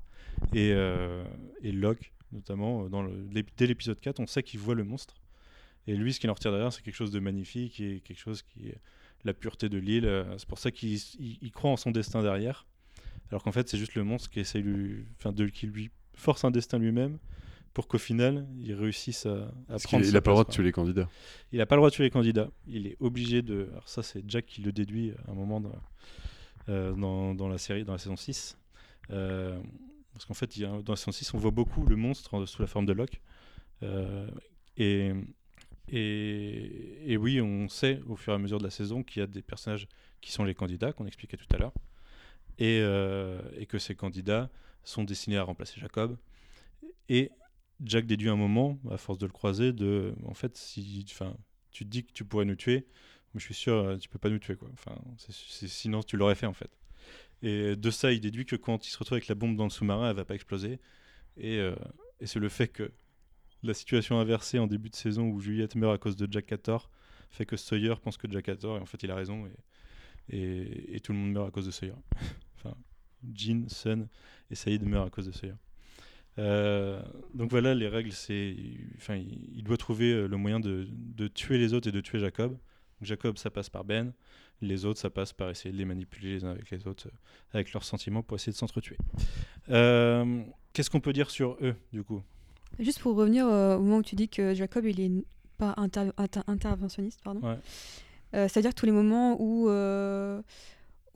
Et, euh, et Locke, notamment, euh, dans le, dès l'épisode 4, on sait qu'il voit le monstre. Et lui, ce qu'il en retire derrière, c'est quelque chose de magnifique et quelque chose qui est la pureté de l'île. C'est pour ça qu'il il- il croit en son destin derrière. Alors qu'en fait, c'est juste le monstre qui essaie lui, enfin, de, qui lui force un destin lui-même pour qu'au final, il réussisse à, à prendre sa n'a pas le droit de tuer les candidats. Il n'a pas le droit de tuer les candidats. Il est obligé de. Alors, ça, c'est Jack qui le déduit à un moment dans, dans, dans la série, dans la saison 6. Euh, parce qu'en fait, dans la saison 6, on voit beaucoup le monstre sous la forme de Locke. Euh, et, oui, on sait au fur et à mesure de la saison qu'il y a des personnages qui sont les candidats, qu'on expliquait tout à l'heure, et, euh, que ces candidats sont destinés à remplacer Jacob. Et Jack déduit un moment, à force de le croiser, de en fait, si tu te dis que tu pourrais nous tuer, mais je suis sûr, euh, tu peux pas nous tuer. Quoi. Enfin, sinon, tu l'aurais fait en fait. Et de ça, il déduit que quand il se retrouve avec la bombe dans le sous-marin, elle va pas exploser. Et, euh, et c'est le fait que la situation inversée en début de saison où Juliette meurt à cause de Jack Hathor fait que Sawyer pense que Jack Hathor, et en fait, il a raison. Et, et, tout le monde meurt à cause de Sawyer. [LAUGHS] enfin, Jean, Sun et Saïd meurent à cause de Sawyer. Euh, donc voilà, les règles, c'est. Enfin, il, doit trouver le moyen de, de tuer les autres et de tuer Jacob. Jacob, ça passe par Ben. Les autres, ça passe par essayer de les manipuler les uns avec les autres, euh, avec leurs sentiments pour essayer de s'entretuer. Euh, Qu'est-ce qu'on peut dire sur eux, du coup? Juste pour revenir euh, au moment où tu dis que Jacob, il est pas inter- inter- interventionniste, pardon. Ouais. Euh, C'est-à-dire tous les moments où, où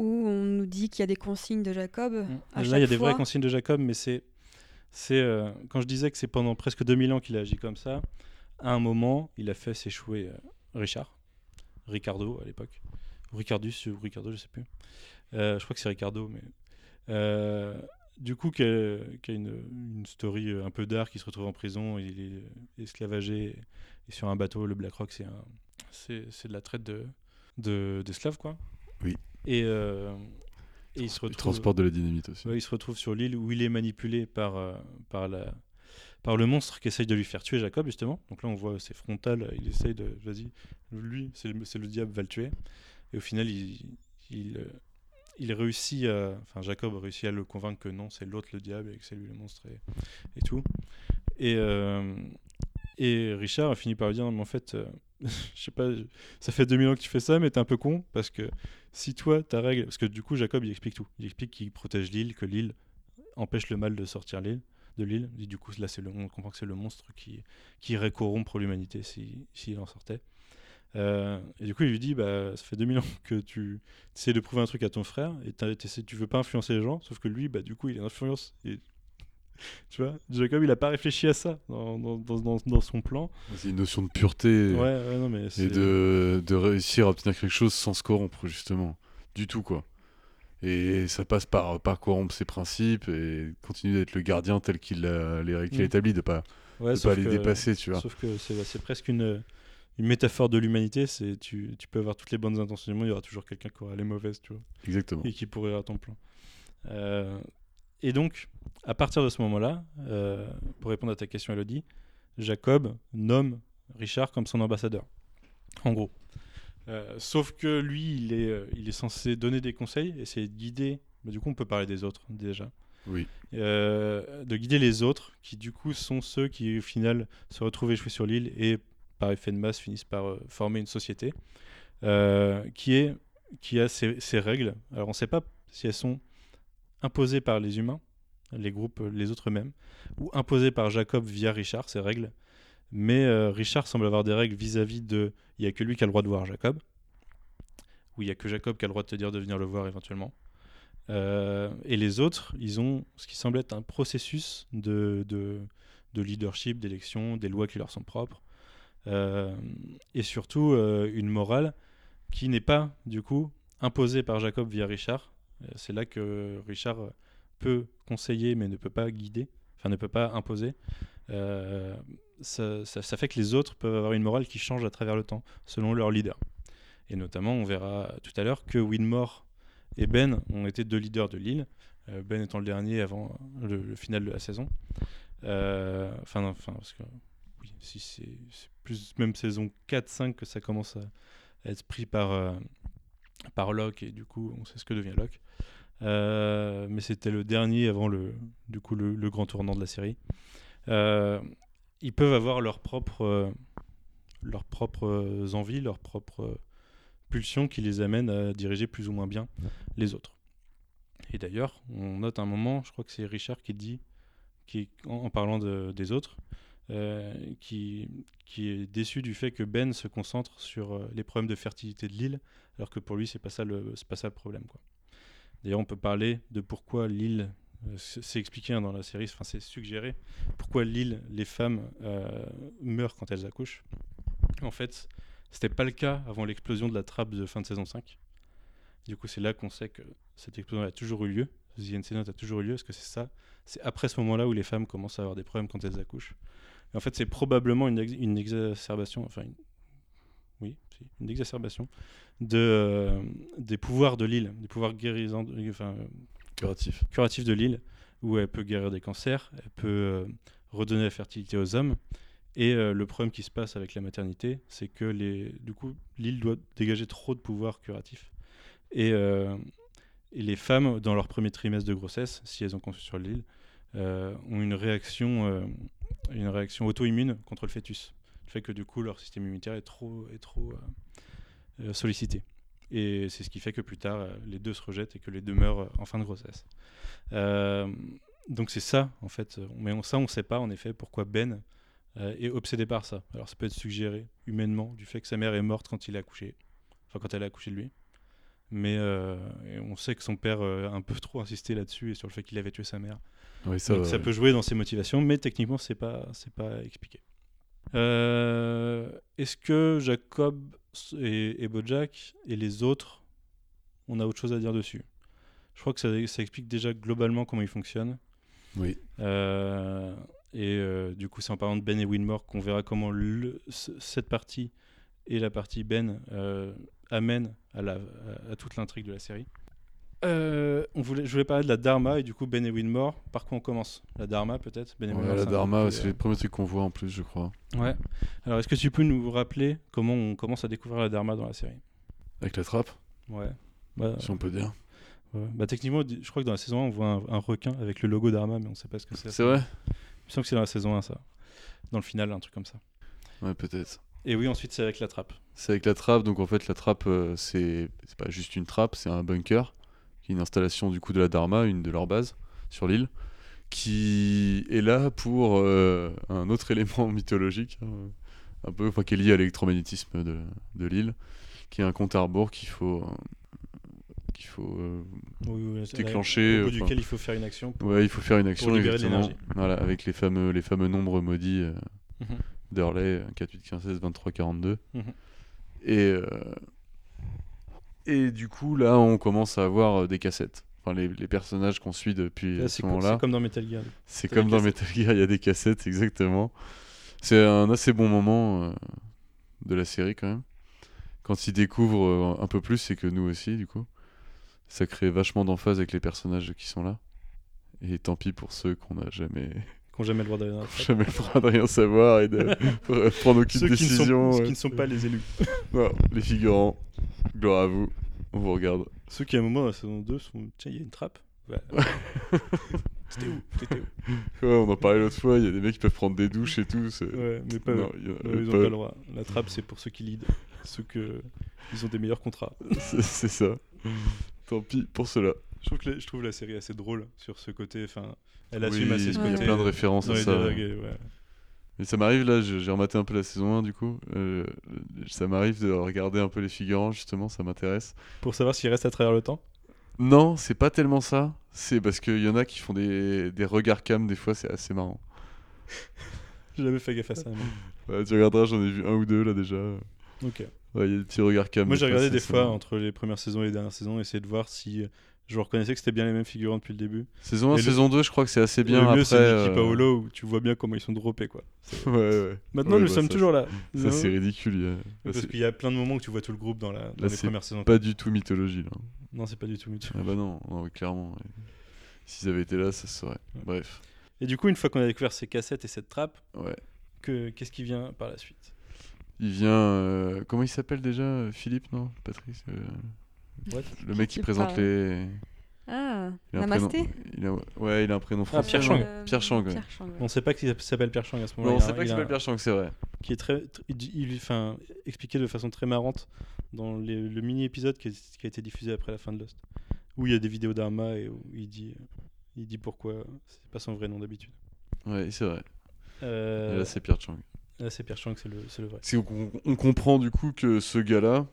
on nous dit qu'il y a des consignes de Jacob, à Là, il y a des vraies consignes de Jacob, mais c'est. c'est quand je disais que c'est pendant presque 2000 ans qu'il a agi comme ça, à un moment, il a fait s'échouer Richard, Ricardo à l'époque, ou Ricardus, ou Ricardo, je sais plus. Euh, je crois que c'est Ricardo, mais. euh, du coup, qui a, qui a une, une story euh, un peu d'art, qui se retrouve en prison, il est esclavagé, et sur un bateau, le Black Rock, c'est un, c'est, c'est de la traite de, de, d'esclaves, quoi. Oui. Et, euh, et il se Il retrouve. transporte de la dynamite aussi. Ouais, il se retrouve sur l'île où il est manipulé par, par, la, par le monstre qui essaye de lui faire tuer Jacob, justement. Donc là, on voit c'est frontal, il essaye de. Vas-y, lui, c'est le, diable, va le tuer. Et au final, il, il, euh, il réussit à. Enfin, Jacob réussit à le convaincre que non, c'est l'autre le diable et que c'est lui le monstre et, et tout. Et, euh, et Richard a fini par lui dire Mais en fait, euh, [LAUGHS] je sais pas, ça fait 2000 ans que tu fais ça, mais t'es un peu con parce que si toi, ta règle. Parce que du coup, Jacob, il explique tout. Il explique qu'il protège l'île, que l'île empêche le mal de sortir l'île de l'île. Et du coup, là, c'est le, on comprend que c'est le monstre qui, qui irait corrompre l'humanité s'il si, en sortait. Euh, et du coup, il lui dit bah, Ça fait 2000 ans que tu essaies de prouver un truc à ton frère et tu veux pas influencer les gens, sauf que lui, bah, du coup, il influence. Et, [LAUGHS] tu vois, Jacob, il a pas réfléchi à ça dans, dans, dans, dans- son plan. C'est une notion de pureté Ouais, ouais, non, mais et de, de réussir à obtenir quelque chose sans se corrompre, justement. Du tout, quoi. Et ça passe par, par corrompre ses principes et continuer d'être le gardien tel qu'il a, les règles qu'il a Mm. établies, de pas, ouais, de sauf pas les que- dépasser, tu vois. Sauf que c'est c'est presque une, une métaphore de l'humanité. C'est tu, tu peux avoir toutes les bonnes intentions du monde, il y aura toujours quelqu'un qui aura les mauvaises, tu vois. Exactement. et qui pourrira ton plan. Euh, et donc, à partir de ce moment-là, euh, pour répondre à ta question, Elodie, Jacob nomme Richard comme son ambassadeur. En gros. Euh, sauf que lui, il est, euh, il est censé donner des conseils, essayer de guider. bah, du coup, on peut parler des autres déjà. Oui. Euh, de guider les autres, qui du coup sont ceux qui au final se retrouvent échoués sur l'île et par effet de masse finissent par euh, former une société qui, est, qui a ses, ses règles. Alors on ne sait pas si elles sont imposées par les humains, les groupes, les autres eux-mêmes, ou imposées par Jacob via Richard, ces règles. Mais euh, Richard semble avoir des règles vis-à-vis de... Il n'y a que lui qui a le droit de voir Jacob, ou il n'y a que Jacob qui a le droit de te dire de venir le voir éventuellement. Euh, et les autres, ils ont ce qui semble être un processus de, de, de leadership, d'élection, des lois qui leur sont propres, euh, et surtout une morale qui n'est pas, du coup, imposée par Jacob via Richard. C'est là que Richard peut conseiller, mais ne peut pas guider, enfin ne peut pas imposer. Ça, fait que les autres peuvent avoir une morale qui change à travers le temps, selon leur leader. Et notamment, on verra tout à l'heure que Winmore et Ben ont été deux leaders de l'île. Euh, ben étant le dernier avant le, final de la saison. Euh, Enfin, enfin, parce que oui, si c'est plus même saison 4-5 que ça commence à, être pris par, euh, par Locke et du coup on sait ce que devient Locke. Mais c'était le dernier avant le, du coup, le, grand tournant de la série. Ils peuvent avoir leurs propres, euh, leurs propres envies, leurs propres pulsions qui les amènent à diriger plus ou moins bien les autres. Et d'ailleurs, on note un moment, je crois que c'est Richard qui dit, qui, en, en parlant de- des autres, euh, qui, qui est déçu du fait que Ben se concentre sur euh, les problèmes de fertilité de l'île, alors que pour lui, c'est pas ça le, c'est pas ça le problème. D'ailleurs, on peut parler de pourquoi l'île, euh, c'est expliqué hein, dans la série, enfin c'est suggéré, pourquoi l'île, les femmes euh, meurent quand elles accouchent. En fait, c'était pas le cas avant l'explosion de la trappe de fin de saison 5. Du coup, c'est là qu'on sait que cette explosion a toujours eu lieu. The NC Note a toujours eu lieu. Est-ce que c'est ça C'est après ce moment-là où les femmes commencent à avoir des problèmes quand elles accouchent. En fait, c'est probablement une, ex- une exacerbation, enfin, oui, une exacerbation de, euh, des pouvoirs de l'île, des pouvoirs enfin, Curatif. de l'île, où elle peut guérir des cancers, elle peut euh, redonner la fertilité aux hommes. Et euh, le problème qui se passe avec la maternité, c'est que les, du coup, l'île doit dégager trop de pouvoirs curatifs. Et, euh, et les femmes, dans leur premier trimestre de grossesse, si elles ont conçu sur l'île, ont une réaction, une réaction auto-immune contre le fœtus. Le fait que du coup, leur système immunitaire est trop, est trop sollicité. Et c'est ce qui fait que plus tard, euh, les deux se rejettent et que les deux meurent euh, en fin de grossesse. Euh, donc c'est ça, en fait. Mais on, ça, on ne sait pas, en effet, pourquoi Ben est obsédé par ça. Alors ça peut être suggéré humainement du fait que sa mère est morte quand il a accouché. Enfin, quand elle a accouché de lui. Mais euh, on sait que son père a un peu trop insisté là-dessus et sur le fait qu'il avait tué sa mère. Oui, ça, Donc va, ça ouais. peut jouer dans ses motivations, mais techniquement, c'est pas, c'est pas expliqué. Euh, Est-ce que Jacob et, et Bojack et les autres, on a autre chose à dire dessus Je crois que ça, ça explique déjà globalement comment ils fonctionnent. Oui. Euh, et euh, du coup, c'est en parlant de Ben et Winmore qu'on verra comment le- cette partie et la partie Ben euh, amènent à, la, à, à toute l'intrigue de la série. Euh, on voulait, je voulais parler de la Dharma et du coup Ben et Winmore. Par quoi on commence? La Dharma peut-être? Ben Ouais, la Dharma, c'est plus, les premiers trucs qu'on voit en plus, je crois. euh, Ouais. Alors est-ce que tu peux nous rappeler comment on commence à découvrir la Dharma dans la série? Avec la trappe, Ouais. Bah, si on peut dire. ouais. Bah, techniquement, je crois que dans la saison 1, on voit un, un requin avec le logo d'Arma, mais on sait pas ce que c'est. C'est vrai? Il me semble que c'est dans la saison 1, ça. Dans le final, un truc comme ça. Ouais, peut-être. Et oui, ensuite, c'est avec la trappe. C'est avec la trappe, donc en fait la trappe euh, c'est pas juste une trappe, c'est un bunker, qui est une installation du coup de la Dharma, une de leurs bases sur l'île, qui est là pour euh, un autre [LAUGHS] élément mythologique, hein, un peu, enfin qui est lié à l'électromagnétisme de, de l'île, qui est un compte à rebours qu'il faut euh, qu'il faut euh, Oui, oui, c'est- Déclencher, Au bout enfin- duquel il faut faire une action. pour- ouais il faut faire une action libérer de exactement, l'énergie. voilà avec les fameux les fameux nombres maudits euh, Mhm. d'Hurley 4, 8, 15, 16, 23, 42. Mhm. Et, euh, et du coup, là, on commence à avoir euh, des cassettes. Enfin, les, les personnages qu'on suit depuis Là, ce moment-là. c'est comme dans Metal Gear. C'est comme dans. Metal Gear, il y a des cassettes, exactement. C'est un assez bon moment euh, de la série, quand même. Quand ils découvrent euh, un peu plus, c'est que nous aussi, du coup. Ça crée vachement d'emphase avec les personnages qui sont là. Et tant pis pour ceux qu'on n'a jamais, n'ont jamais le droit jamais le de rien savoir et de [LAUGHS] prendre aucune Ceux qui ne, sont, décision. ceux qui ne sont pas les élus. [LAUGHS] Non, les figurants, gloire à vous, on vous regarde. Ceux qui, à un moment, dans la saison 2, sont. Tiens, il y a une trappe. Ouais. [LAUGHS] C'était où? Ouais, on en parlait l'autre fois, il y a des mecs qui peuvent prendre des douches et tout. Ouais, mais pas eux. Non, Non, ils n'ont pas. le droit. La trappe, c'est pour ceux qui lead. Ceux que. Ils ont des meilleurs contrats. C'est ça. Tant pis pour cela. Je trouve, que la, je trouve la série assez drôle sur ce côté. Enfin, elle Oui, assume assez ce il y a côté. plein de références à ça. dialogues, et ouais. Mais ça m'arrive là, j'ai rematé un peu la saison 1 du coup. euh, ça m'arrive de regarder un peu les figurants justement, ça m'intéresse. Pour savoir s'il reste à travers le temps? Non, c'est pas tellement ça. C'est parce qu'il y en a qui font des, des regards cam, des fois c'est assez marrant. [LAUGHS] J'ai jamais fait gaffe à ça. Ouais, tu regarderas, j'en ai vu un ou deux là déjà. Ok. Ouais, il y a des petits regards cam. Moi, j'ai regardé des ça. fois entre les premières saisons et les dernières saisons, essayer de voir si euh, je reconnaissais que c'était bien les mêmes figurants depuis le début. Saison 1, Et le- saison 2, je crois que c'est assez bien. le mieux, c'est Mickey euh, Paolo où tu vois bien comment ils sont droppés, quoi. [LAUGHS] ouais, ouais. Maintenant, Ouais, nous bah, sommes ça, toujours là. [LAUGHS] Ça, c'est ridicule. a- Parce qu'il y a plein de moments où tu vois tout le groupe dans, la, dans Là, les premières saisons. pas du tout mythologie là. Non, c'est pas du tout mutuel. Ah bah non, non, clairement. ouais. S'ils avaient été là, ça se saurait. Ouais. Bref. Et du coup, une fois qu'on a découvert ces cassettes et cette trappe, que, qu'est-ce qui vient par la suite? Il vient. euh, Comment il s'appelle déjà euh, Philippe, non? Patrice euh, What? Le mec qui présente les. Ah, Il a un prénom- Namasté il a... Ouais, il a un prénom français. Pierre non Chang. Euh, Pierre Chang, ouais. Pierre Chang, ouais. On sait pas qu'il s'appelle Pierre Chang à ce Non, moment-là. on Il a sait pas il qu'il s'appelle Pierre Chang, c'est vrai. qui est très, tr- il il, enfin, expliqué de façon très marrante dans les- le mini épisode qui, est- qui a été diffusé après la fin de Lost, où il y a des vidéos d'Arma et où il dit, il dit pourquoi c'est pas son vrai nom d'habitude. Ouais, c'est vrai. Euh, là, c'est Pierre Chang. là, c'est Pierre Chang, c'est le, c'est le vrai. On comprend du coup que ce gars-là,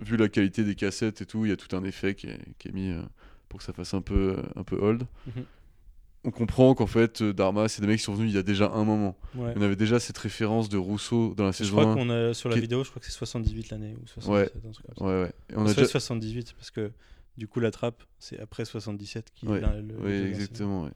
vu la qualité des cassettes et tout, il y a tout un effet qui est, qui est mis euh, pour que ça fasse un peu, euh, un peu old. Mhm. On comprend qu'en fait, euh, Dharma, c'est des mecs qui sont venus il y a déjà un moment. Ouais. On avait déjà cette référence de Rousseau dans la Je saison crois 1. qu'on a sur la vidéo, je crois que c'est 78 l'année ou 77, un truc comme ça. Ouais, ouais. Et on On a déjà... 78 parce que du coup la trappe c'est après 77 qui Ouais, le- Oui, exactement. ouais.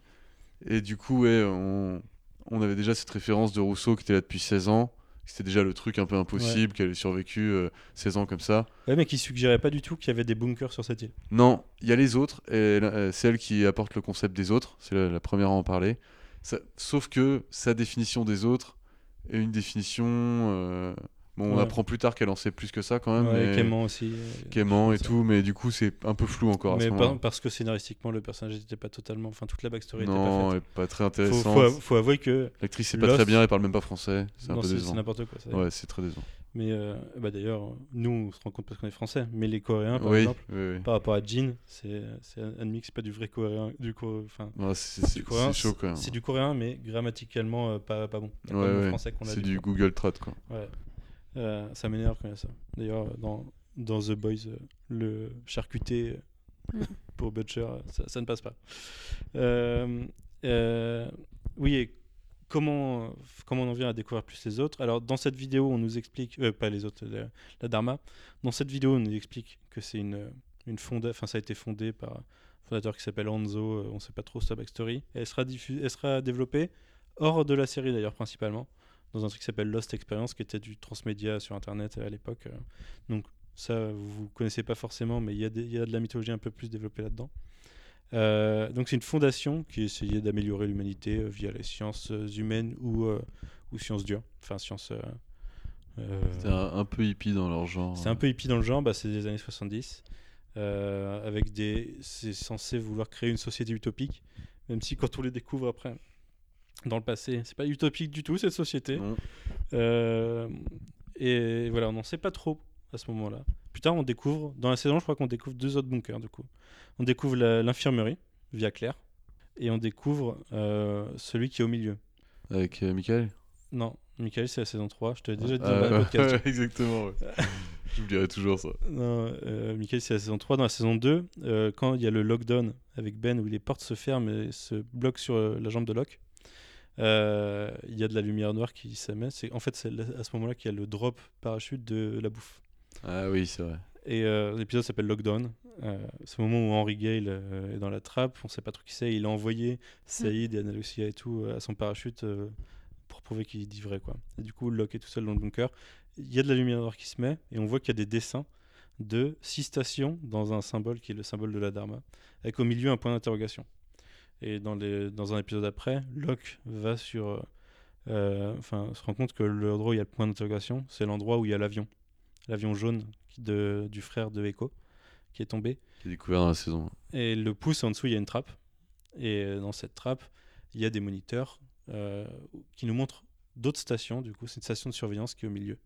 Et du coup, ouais, on... on avait déjà cette référence de Rousseau qui était là depuis 16 ans. C'était déjà le truc un peu impossible, qu'elle ait survécu euh, 16 ans comme ça. Ouais, mais qui suggérait pas du tout qu'il y avait des bunkers sur cette île. Non, il y a les autres, et euh, c'est elle qui apporte le concept des autres, c'est la, la première à en parler. Ça- sauf que sa définition des autres est une définition. Bon, on Ouais. apprend plus tard qu'elle en sait plus que ça quand même. Ouais. Clément aussi. euh, Clément et ça. tout, mais du coup, c'est un peu flou encore à Mais ce par- parce que scénaristiquement le personnage n'était pas totalement. Enfin, toute la backstory n'était Non, pas est pas très faite. Faut, intéressante. faut, av- faut avouer que. L'actrice, c'est pas très bien, elle parle même pas français. C'est un peu c'est c'est décevant. n'importe quoi. ça. Ouais, c'est très décevant. Mais euh, bah, d'ailleurs, nous on se rend compte parce qu'on est français. Mais les Coréens, par oui, exemple, oui, oui. par rapport à Jin, c'est admis que c'est pas du vrai coréen. Du enfin, Ouais, c'est chaud quand même. C'est du coréen, mais grammaticalement euh, pas, pas bon. Ouais, ouais. C'est du. Google Trad quoi. Euh, ça m'énerve quand il y a ça. D'ailleurs, dans, dans The Boys, euh, le charcuté euh, Mm. [LAUGHS] pour Butcher, ça, ça ne passe pas. Oui, et comment, comment on en vient à découvrir plus les autres? Alors, dans cette vidéo, on nous explique, euh, pas les autres, la, la Dharma, dans cette vidéo, on nous explique que c'est une, une fonda, enfin, ça a été fondé par un fondateur qui s'appelle Hanzo, euh, on ne sait pas trop sa backstory. Sera, elle sera développée hors de la série d'ailleurs, principalement dans un truc qui s'appelle Lost Experience, qui était du transmédia sur Internet à l'époque. euh. Donc ça, vous connaissez pas forcément, mais il y, a y de la mythologie un peu plus développée là-dedans. Euh, donc c'est une fondation qui essayait d'améliorer l'humanité euh, via les sciences humaines ou, euh, ou sciences dures, enfin sciences euh, C'était un, un peu hippie dans leur genre. c'est un peu hippie dans le genre, bah, c'est des années 70. euh, avec des, c'est censé vouloir créer une société utopique, même si quand on les découvre après, dans le passé, c'est pas utopique du tout cette société. Euh, et voilà, on n'en sait pas trop à ce moment-là. Plus tard, on découvre, dans la saison, je crois qu'on découvre deux autres bunkers du coup. On découvre l'infirmerie via Claire, et on découvre euh, celui qui est au milieu. Avec euh, Michael? Non, Michael, c'est la saison 3, je te l'ai déjà dit Ah, dans le podcast. [LAUGHS] exactement. ouais. [LAUGHS] J'oublierai toujours ça. Non, euh, Michael, c'est la saison 3. Dans la saison 2, euh, quand il y a le lockdown avec Ben où les portes se ferment et se bloquent sur euh, la jambe de Locke, euh, il y a de la lumière noire qui s'émet. C'est- En fait, c'est à ce moment-là qu'il y a le drop parachute de la bouffe. Ah oui, c'est vrai. Et euh, l'épisode s'appelle Lockdown. Euh, c'est le moment où Henry Gale euh, est dans la trappe. On sait pas trop qui c'est. Il a envoyé Saïd et Anna Lucia et tout à son parachute pour prouver qu'il dit vrai. Quoi. Et du coup, Locke est tout seul dans le bunker. Il y a de la lumière noire qui se met et on voit qu'il y a des dessins de six stations dans un symbole qui est le symbole de la Dharma, avec au milieu un point d'interrogation. Et dans, les, dans un épisode après, Locke va sur. euh, euh, Enfin, se rend compte que l'endroit où il y a le point d'interrogation, c'est l'endroit où il y a l'avion. L'avion jaune qui- de, du frère de Echo qui est tombé. J'ai découvert dans la saison. Et le pouce en dessous, il y a une trappe. Et euh, dans cette trappe, il y a des moniteurs euh, qui nous montrent d'autres stations. Du coup, c'est une station de surveillance qui est au milieu,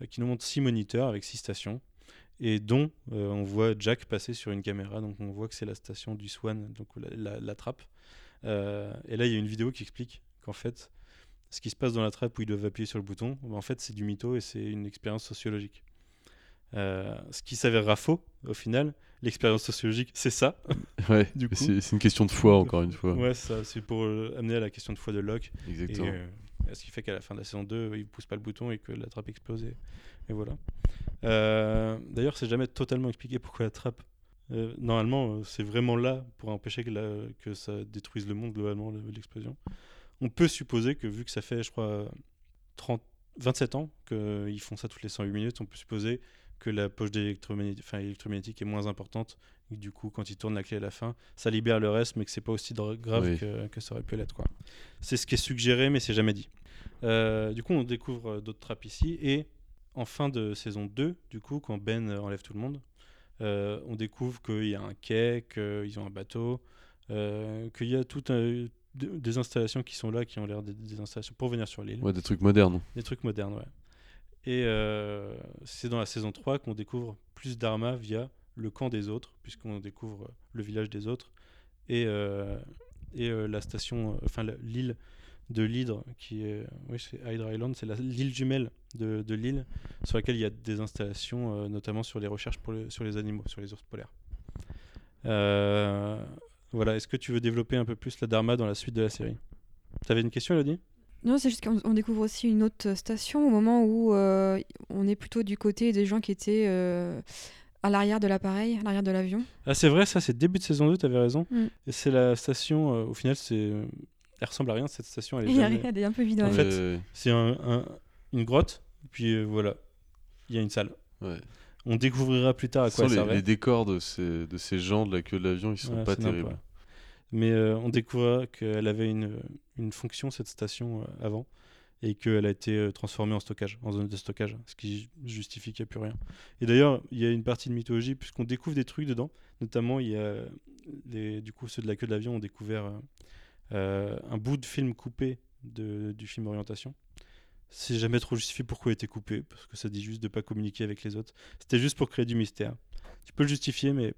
euh, qui nous montre six moniteurs avec six stations, et dont euh, on voit Jack passer sur une caméra. Donc on voit que c'est la station du Swan, donc la, la- la trappe. Euh, et là, il y a une vidéo qui explique qu'en fait, ce qui se passe dans la trappe où ils doivent appuyer sur le bouton, ben, en fait, c'est du mytho et c'est une expérience sociologique. Euh, ce qui s'avérera faux au final, l'expérience sociologique, c'est ça. [LAUGHS] Ouais, Du coup- c'est une question de foi, encore une fois. Ouais, ça, c'est pour euh, amener à la question de foi de Locke. Et, Exactement. euh, ce qui fait qu'à la fin de la saison 2, il pousse pas le bouton et que la trappe explose. Et, et voilà. Euh, D'ailleurs, c'est jamais totalement expliqué pourquoi la trappe. Euh, normalement, euh, c'est vraiment là pour empêcher que, la- que ça détruise le monde globalement, le- l'explosion. On peut supposer que, vu que ça fait, je crois, 30, 27 ans qu'ils font ça toutes les 108 minutes, on peut supposer que la poche enfin, électromagnétique est moins importante. Et du coup, quand ils tournent la clé à la fin, ça libère le reste, mais que c'est pas aussi grave Oui. que, que ça aurait pu l'être. C'est ce qui est suggéré, mais c'est jamais dit. Euh, du coup, on découvre d'autres trappes ici. Et en fin de saison 2, du coup, quand Ben enlève tout le monde, on découvre qu'il y a un quai, qu'ils ont un bateau, euh, qu'il y a toutes euh, de- des installations qui sont là, qui ont l'air des, des installations pour venir sur l'île. Ouais, des trucs modernes. Des trucs modernes, ouais. Et euh, c'est dans la saison 3 qu'on découvre plus d'Arma via le camp des autres, puisqu'on découvre euh, le village des autres et, euh, et euh, la station, euh, enfin l'île de l'Hydre, qui est, oui, c'est Hydra Island, c'est l'île jumelle de, de l'île, sur laquelle il y a des installations, euh, notamment sur les recherches pour le- sur les animaux, sur les ours polaires. Euh, voilà, est-ce que tu veux développer un peu plus la Dharma dans la suite de la série? T'avais une question, Elodie? Non, c'est juste qu'on on découvre aussi une autre station au moment où euh, on est plutôt du côté des gens qui étaient à l'arrière de l'appareil, à l'arrière de l'avion. Ah, c'est vrai, ça, c'est début de saison 2, t'avais raison. Mm. Et c'est la station, euh, au final, c'est. Elle ressemble à rien, cette station. Elle est jamais- [LAUGHS] elle est un peu vide. En ouais. fait, Euh, C'est un- un- une grotte, puis euh, voilà. Il y a une salle. ouais. On découvrira plus tard à quoi les, servait. les décors de ces, de ces gens de la queue de l'avion, ils sont Ouais, pas terribles. Mais euh, on découvrira qu'elle avait une, une fonction, cette station, euh, avant, et qu'elle a été transformée en stockage, en zone de stockage, ce qui justifie qu'il n'y a plus rien. Et d'ailleurs, il y a une partie de mythologie, puisqu'on découvre des trucs dedans, notamment, il y a les, du coup, ceux de la queue de l'avion ont découvert un bout de film coupé de, du film Orientation. C'est jamais trop justifié pourquoi il a été coupé, parce que ça dit juste de pas communiquer avec les autres. C'était juste pour créer du mystère. Tu peux le justifier, mais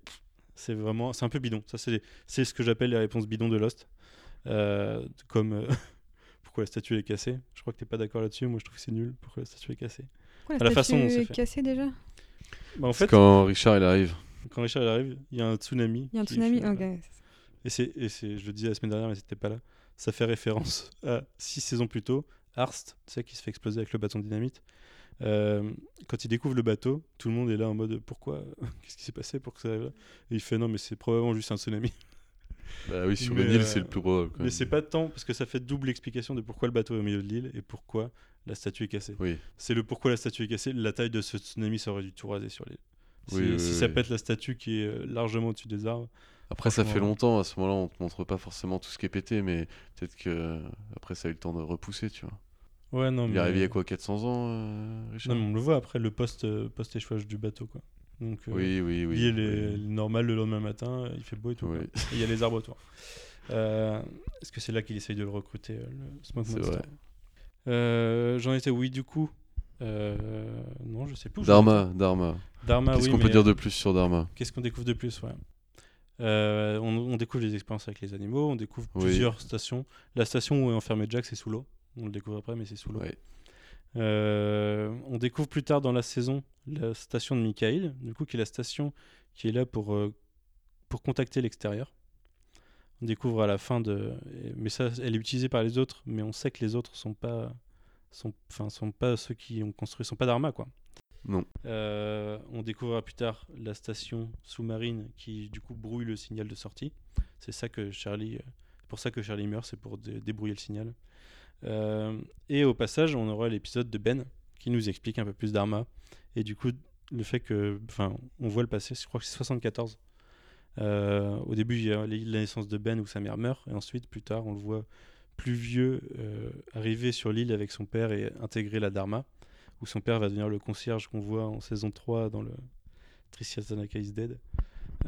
c'est vraiment, c'est un peu bidon. Ça, c'est c'est ce que j'appelle les réponses bidons de Lost. Euh, comme euh, [LAUGHS] pourquoi la statue est cassée. Je crois que t'es pas d'accord là-dessus. Moi, je trouve que c'est nul. Pourquoi la statue est cassée Pourquoi à la façon statue c'est est fait. cassée déjà? Bah, En fait, Quand Richard il arrive, quand Richard il arrive, il y a un tsunami. Il y a un tsunami fait- Ok. Et c'est, je le disais la semaine dernière, mais c'était pas là. Ça fait référence à six saisons plus tôt, Arst, tu sais, qui se fait exploser avec le bâton de dynamite. Euh, quand il découvre le bateau, tout le monde est là en mode pourquoi? [LAUGHS] Qu'est-ce qui s'est passé pour que ça arrive là? Et il fait non, mais c'est probablement juste un tsunami. [LAUGHS] bah oui, sur Mais, une île, euh, c'est le plus probable. quand Mais c'est pas tant parce que ça fait double explication de pourquoi le bateau est au milieu de l'île et pourquoi la statue est cassée. Oui, C'est le pourquoi la statue est cassée. La taille de ce tsunami, ça aurait dû tout raser sur l'île. Si, Oui, ça pète la statue qui est euh, largement au-dessus des arbres, Après, ça fait longtemps, à ce moment-là, on te montre pas forcément tout ce qui est pété, mais peut-être que après ça a eu le temps de repousser, tu vois. Ouais, non, Il mais... est arrivé il y a quoi, 400 ans, euh, Richard? Non, mais on le voit après le euh, post-échouage du bateau, quoi. Donc, euh, Oui, oui, oui. l'île est oui. normale le lendemain matin, il fait beau et tout. Oui. Et Il y a les arbres autour. Euh, Est-ce que c'est là qu'il essaye de le recruter, le Smoke C'est Monster? vrai. J'en étais, oui, du coup? Non, je sais plus. Dharma, Dharma. Dharma, Qu'est-ce qu'on peut dire de plus sur Dharma? Qu'est-ce qu'on découvre de plus ouais. Euh, on, on découvre les expériences avec les animaux, on découvre Oui. plusieurs stations. La station où est enfermé Jack, c'est sous l'eau. On le découvre après, mais c'est sous l'eau. Ouais. Euh, on découvre plus tard dans la saison la station de Michael, du coup, qui est la station qui est là pour, euh, pour contacter l'extérieur. On découvre à la fin de. Mais ça, elle est utilisée par les autres, mais on sait que les autres sont pas. Sont, enfin, sont pas ceux qui ont construit, sont pas d'Arma, quoi. Non. Euh, on découvrira plus tard la station sous-marine qui du coup brouille le signal de sortie. C'est ça que Charlie, euh, pour ça que Charlie meurt, c'est pour dé- débrouiller le signal. Euh, et au passage, on aura l'épisode de Ben qui nous explique un peu plus d'Arma et du coup le fait que, enfin, on voit le passé. Je crois que c'est 74. Euh, au début, il y a la naissance de Ben où sa mère meurt et ensuite plus tard, on le voit plus vieux arriver sur l'île avec son père et intégrer la Dharma où son père va devenir le concierge qu'on voit en saison 3 dans le Tricia Tanaka is Dead.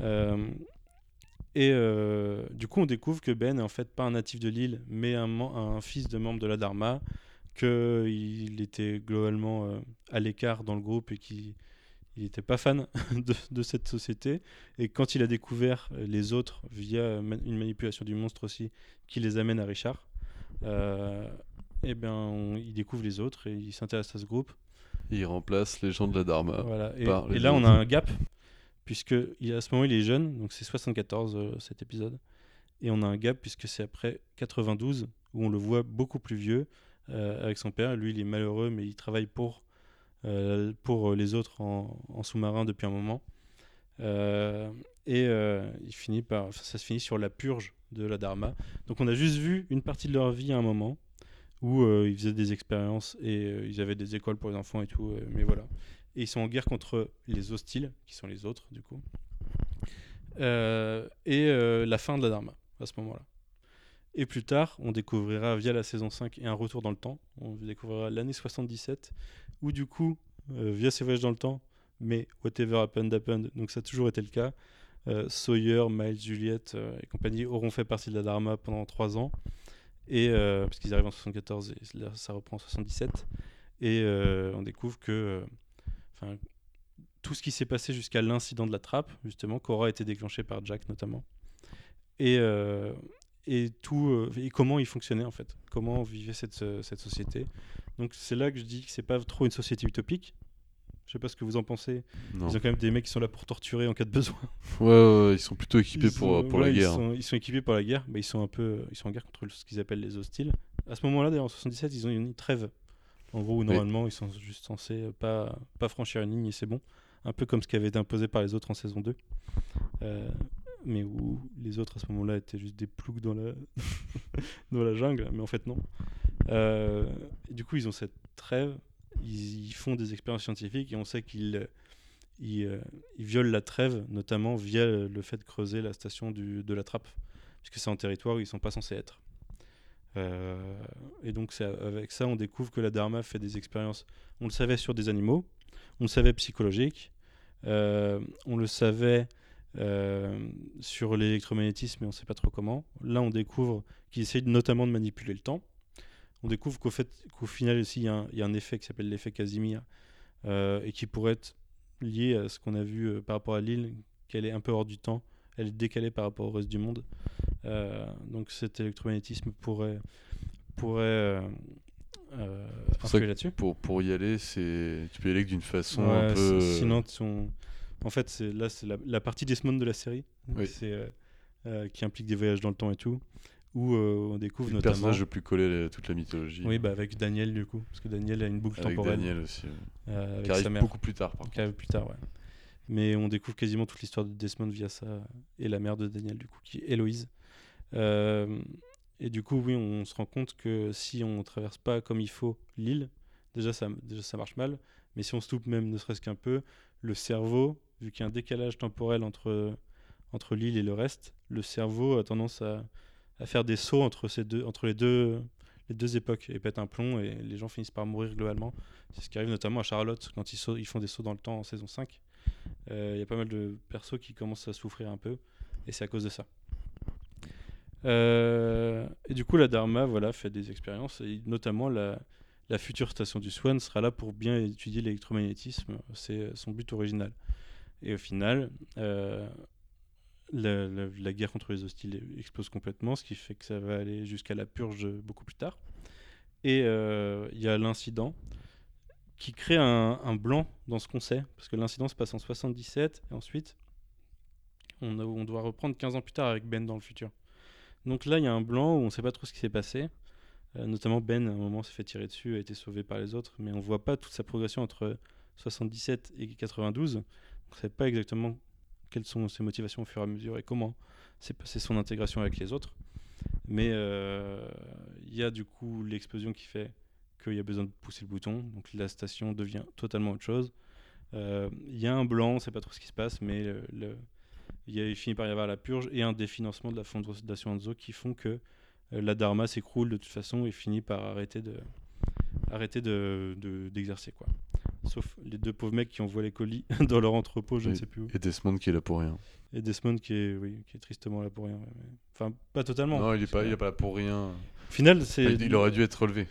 Euh, et euh, du coup, on découvre que Ben est en fait pas un natif de l'île, mais un, fils de membre de la Dharma, qu'il était globalement euh, à l'écart dans le groupe et qu'il n'était pas fan [LAUGHS] de, cette société. Et quand il a découvert les autres via une manipulation du monstre aussi, qui les amène à Richard, eh on- il découvre les autres et il s'intéresse à ce groupe. Il remplace les gens de la Dharma. Voilà. Et, par et les là, on a un gap, puisque il, à ce moment, il est jeune, donc c'est 74 euh, cet épisode. Et on a un gap, puisque c'est après 92, où on le voit beaucoup plus vieux, euh, avec son père. Lui, il est malheureux, mais il travaille pour, euh, pour les autres en, en sous-marin depuis un moment. Et il finit par, ça se finit sur la purge de la Dharma. Donc on a juste vu une partie de leur vie à un moment où euh, ils faisaient des expériences et euh, ils avaient des écoles pour les enfants et tout. euh, mais voilà. Et ils sont en guerre contre les hostiles, qui sont les autres du coup. Et la fin de la Dharma à ce moment-là. Et plus tard, on découvrira via la saison 5 et un retour dans le temps, on découvrira l'année 77, où du coup, via ces voyages dans le temps, mais whatever happened happened, donc ça a toujours été le cas, Sawyer, Miles, Juliet euh, et compagnie auront fait partie de la Dharma pendant 3 ans, et, euh, parce qu'ils arrivent en 74 et là, ça reprend en 77, et euh, on découvre que euh, tout ce qui s'est passé jusqu'à l'incident de la trappe, justement, qui aura été déclenché par Jack notamment, et, et tout et comment il fonctionnait en fait, comment vivait cette, cette société. Donc c'est là que je dis que c'est pas trop une société utopique. Je sais pas ce que vous en pensez. Non. Ils ont quand même des mecs qui sont là pour torturer en cas de besoin. [LAUGHS] Ouais, ouais, ouais, ils sont plutôt équipés pour, pour ouais, la ils guerre. sont- Ils sont, équipés pour la guerre, mais ils sont un peu, ils sont en guerre contre ce qu'ils appellent les hostiles. À ce moment-là, d'ailleurs, en 77, ils ont une trêve. En gros, où normalement, ils sont juste censés euh, pas, pas franchir une ligne et c'est bon. Un peu comme ce qui avait été imposé par les autres en saison 2. Euh, mais où les autres à ce moment-là étaient juste des ploucs dans la, [LAUGHS] dans la jungle, mais en fait non. Euh, du coup, ils ont cette trêve, ils, font des expériences scientifiques et on sait qu'ils ils, euh, ils violent la trêve, notamment via le fait de creuser la station de la trappe, puisque c'est un territoire où ils sont pas censés être. Euh, et donc avec ça, on découvre que la Dharma fait des expériences. On le savait sur des animaux, on le savait psychologique, euh, on le savait euh, sur l'électromagnétisme, mais on ne sait pas trop comment. Là, on découvre qu'il essaye notamment de manipuler le temps. On découvre qu'au fait, qu'au final aussi, il y, a un- il y a un effet qui s'appelle l'effet Casimir euh, et qui pourrait être lié à ce qu'on a vu euh, par rapport à l'île, qu'elle est un peu hors du temps, elle est décalée par rapport au reste du monde. Euh, donc cet électromagnétisme pourrait, pourrait pour ça influer que là-dessus. Pour, pour y aller, c'est tu peux y aller d'une façon Ouais, un peu. si- Sinon, en fait, c'est là, c'est la, la partie Desmond de la série, Oui. c'est qui implique des voyages dans le temps et tout, où euh, on découvre le notamment. personnage le plus collé à toute la mythologie. Oui, bah avec Daniel du coup, parce que Daniel a une boucle avec temporelle Daniel aussi. euh, avec Qui arrive sa mère. beaucoup plus tard, par Qui arrive plus tard, ouais. Mais on découvre quasiment toute l'histoire de Desmond via ça et la mère de Daniel du coup, qui est Héloïse. Euh, et du coup, oui, on se rend compte que si on traverse pas comme il faut l'île, déjà ça, déjà ça marche mal. Mais si on se loupe même ne serait-ce qu'un peu, le cerveau, vu qu'il y a un décalage temporel entre, entre l'île et le reste, le cerveau a tendance à, à faire des sauts entre, ces deux, entre les, deux, les deux époques et pètent un plomb et les gens finissent par mourir globalement. C'est ce qui arrive notamment à Charlotte quand ils, font des sauts dans le temps en saison 5. Euh, Il y a pas mal de persos qui commencent à souffrir un peu et c'est à cause de ça. Euh, et du coup, la Dharma voilà, fait des expériences et notamment la, future station du Swan sera là pour bien étudier l'électromagnétisme. C'est son but original. Et au final, euh, la, guerre contre les hostiles explose complètement, ce qui fait que ça va aller jusqu'à la purge beaucoup plus tard. Et euh, il y a l'incident qui crée un, blanc dans ce qu'on sait, parce que l'incident se passe en 77, et ensuite on, doit reprendre 15 ans plus tard avec Ben dans le futur. Donc là, il y a un blanc où on ne sait pas trop ce qui s'est passé. Euh, notamment Ben, à un moment, s'est fait tirer dessus, a été sauvé par les autres, mais on voit pas toute sa progression entre 77 et 92. On ne sait pas exactement quelles sont ses motivations au fur et à mesure et comment s'est passée son intégration avec les autres. Mais euh, il y a du coup l'explosion qui fait qu'il y a besoin de pousser le bouton, donc la station devient totalement autre chose. Euh, Il y a un blanc, on ne sait pas trop ce qui se passe, mais le- le- il, il finit par y avoir la purge et un définancement de la fondation Anzo qui font que euh, la Dharma s'écroule de toute façon et finit par arrêter de arrêter de- de- d'exercer. Sauf les deux pauvres mecs qui envoient les colis [LAUGHS] dans leur entrepôt, je ne sais plus où. Et Desmond qui est là pour rien. Et Desmond qui est, oui, qui est tristement là pour rien. ouais, Enfin, pas totalement. non, il est parce pas, que- il est pas là pour rien. Au final, c'est. Il, il aurait dû être relevé.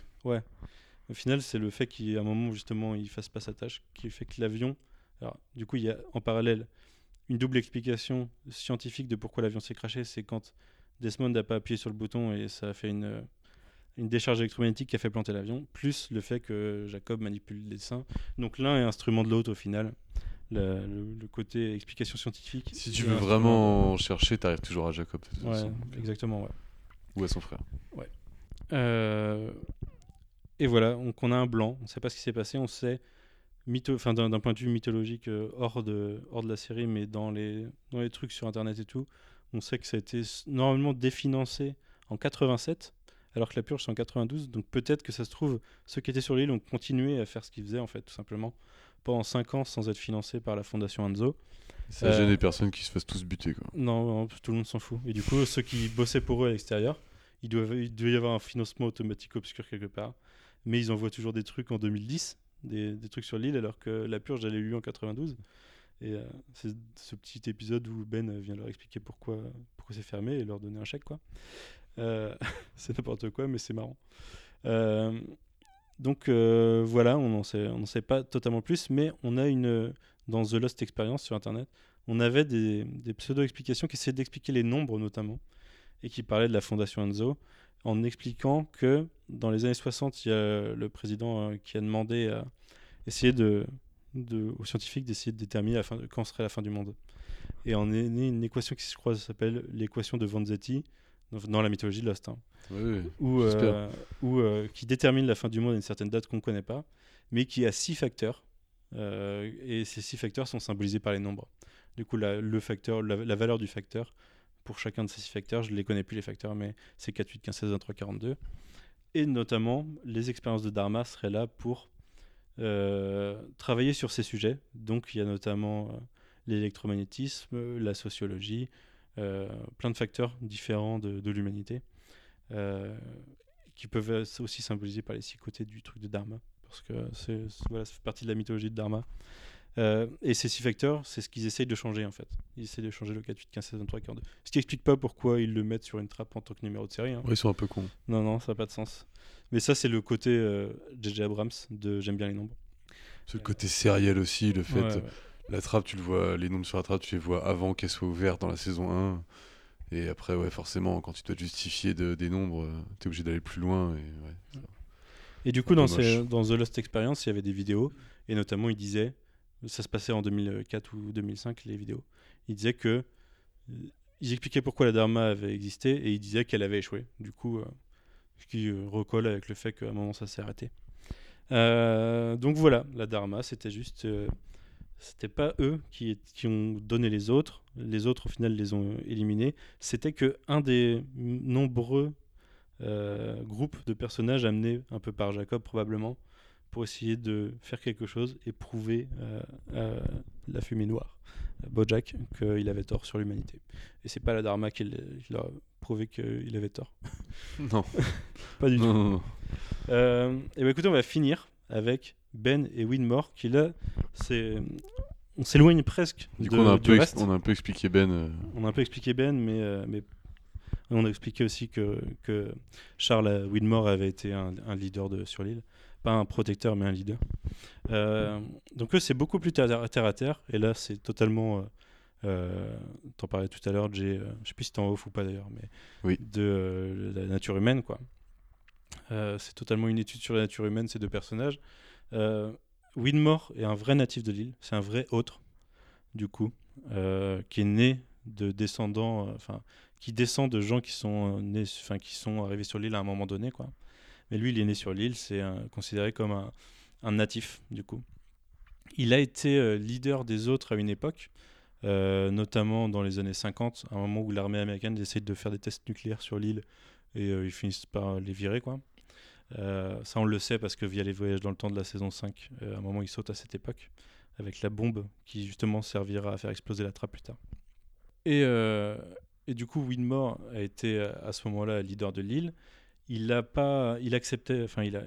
Au final, c'est le fait qu'à un moment, justement, il fasse pas sa tâche qui fait que l'avion. Alors, du coup, il y a en parallèle une double explication scientifique de pourquoi l'avion s'est craché. C'est quand Desmond n'a pas appuyé sur le bouton et ça a fait une, euh, une décharge électromagnétique qui a fait planter l'avion, plus le fait que Jacob manipule les dessins. Donc, l'un est instrument de l'autre au final. Le, le- le côté explication scientifique. Si tu veux vraiment chercher, t'arrives toujours à Jacob. de Ouais, façon. exactement, ouais. Ou à son frère. Euh, et voilà, donc on a un blanc, on ne sait pas ce qui s'est passé, on sait, d'un point de vue mythologique euh, hors, de, hors de la série, mais dans les, dans les trucs sur Internet et tout, on sait que ça a été normalement définancé en 87, alors que la purge c'est en 92, donc peut-être que ça se trouve, ceux qui étaient sur l'île ont continué à faire ce qu'ils faisaient en fait, tout simplement, pendant 5 ans sans être financés par la fondation Anzo. Ça Euh, gêne les personnes qui se fassent tous buter. Quoi. Non, non, tout le monde s'en fout. Et du coup, ceux qui bossaient pour eux à l'extérieur, il doit y avoir un financement automatique obscur quelque part. Mais ils envoient toujours des trucs en 2010, des, des trucs sur l'île, alors que la purge, elle a eu en 92. Et euh, c'est ce petit épisode où Ben vient leur expliquer pourquoi, pourquoi c'est fermé et leur donner un chèque, quoi. Euh, [LAUGHS] c'est n'importe quoi, mais c'est marrant. Euh, donc euh, voilà, on n'en sait, pas totalement plus, mais on a une dans The Lost Experience sur Internet, on avait des, pseudo-explications qui essayaient d'expliquer les nombres notamment, et qui parlaient de la fondation Enzo, en expliquant que dans les années 60, il y a le président qui a demandé à aux scientifiques d'essayer de déterminer la quand serait la fin du monde. Et on est une équation qui, je crois, s'appelle l'équation de Vanzetti, dans, la mythologie de Lost. hein ou, euh, ou, euh, qui détermine la fin du monde à une certaine date qu'on ne connaît pas, mais qui a six facteurs. euh, et ces six facteurs sont symbolisés par les nombres. Du coup, la, le facteur, la, la valeur du facteur, pour chacun de ces six facteurs, je ne les connais plus les facteurs, mais c'est 4, 8, 15, 16, 23, 42. Et notamment, les expériences de Dharma seraient là pour travailler sur ces sujets. Donc, il y a notamment l'électromagnétisme, la sociologie, plein de facteurs différents de, de l'humanité euh, qui peuvent être aussi symbolisés par les six côtés du truc de Dharma, parce que c'est, voilà, ça fait partie de la mythologie de Dharma. Euh, et ces six facteurs, c'est ce qu'ils essayent de changer en fait. Ils essayent de changer le 4, 8, 15, 16, 23, 42. Ce qui explique pas pourquoi ils le mettent sur une trappe en tant que numéro de série. hein. Ouais, ils sont un peu cons. Non, non, ça n'a pas de sens. Mais ça, c'est le côté euh, J.J. Abrams de J'aime bien les nombres. C'est le côté sériel aussi, le fait. Ouais, ouais. La trappe, tu le vois, les nombres sur la trappe, tu les vois avant qu'elle soit ouverte dans la saison 1. Et après, ouais, forcément, quand tu dois te justifier de- des nombres, euh, t'es obligé d'aller plus loin. Et, ouais, ça- Et du coup, dans, ces- moche. dans The Lost Experience, il y avait des vidéos, et notamment, il disait, ça se passait en 2004 ou 2005, les vidéos, il disait que, ils expliquaient pourquoi la Dharma avait existé, et il disait qu'elle avait échoué. Du coup, euh, ce qui euh, recolle avec le fait qu'à un moment, ça s'est arrêté. Euh, donc voilà, la Dharma, c'était juste... euh, c'était pas eux qui, qui ont donné les autres, les autres au final les ont éliminés, c'était que un des nombreux euh, groupes de personnages amenés un peu par Jacob probablement pour essayer de faire quelque chose et prouver euh, euh, la fumée noire Bojack, qu'il avait tort sur l'humanité. Et c'est pas la Dharma qui l'a prouvé qu'il avait tort. Non. [LAUGHS] Pas du tout. non, non, non. Euh, et ben écoutez, on va finir avec Ben et Winmore, qui là, c'est, on s'éloigne presque Du de- coup, on a, un peu ex- reste. on a un peu expliqué Ben. euh, On a un peu expliqué Ben, mais, euh, mais on a expliqué aussi que, que Charles Widmore avait été un, un leader de, sur l'île. Pas un protecteur, mais un leader. Euh, donc eux, c'est beaucoup plus terre, terre à terre. Et là, c'est totalement... T'en parlais tout à l'heure, je sais plus si t'es en off ou pas d'ailleurs, mais Oui. de la nature humaine, quoi. Euh, c'est totalement une étude sur la nature humaine, ces deux personnages. Euh, Widmore est un vrai natif de l'île, c'est un vrai autre, du coup, euh, qui est né de descendants, enfin, qui descend de gens qui sont nés, qui sont arrivés sur l'île à un moment donné, quoi. Mais lui, il est né sur l'île, c'est considéré comme un, natif, du coup. Il a été leader des autres à une époque, notamment dans les années 50, à un moment où l'armée américaine essaie de faire des tests nucléaires sur l'île et euh, ils finissent par les virer, quoi. Euh, ça, on le sait parce que via les voyages dans le temps de la saison 5, euh, à un moment, il saute à cette époque avec la bombe qui justement servira à faire exploser la trappe plus tard. Et, du coup, Winmore a été à ce moment-là leader de l'île. Il a pas, il acceptait, enfin, il a,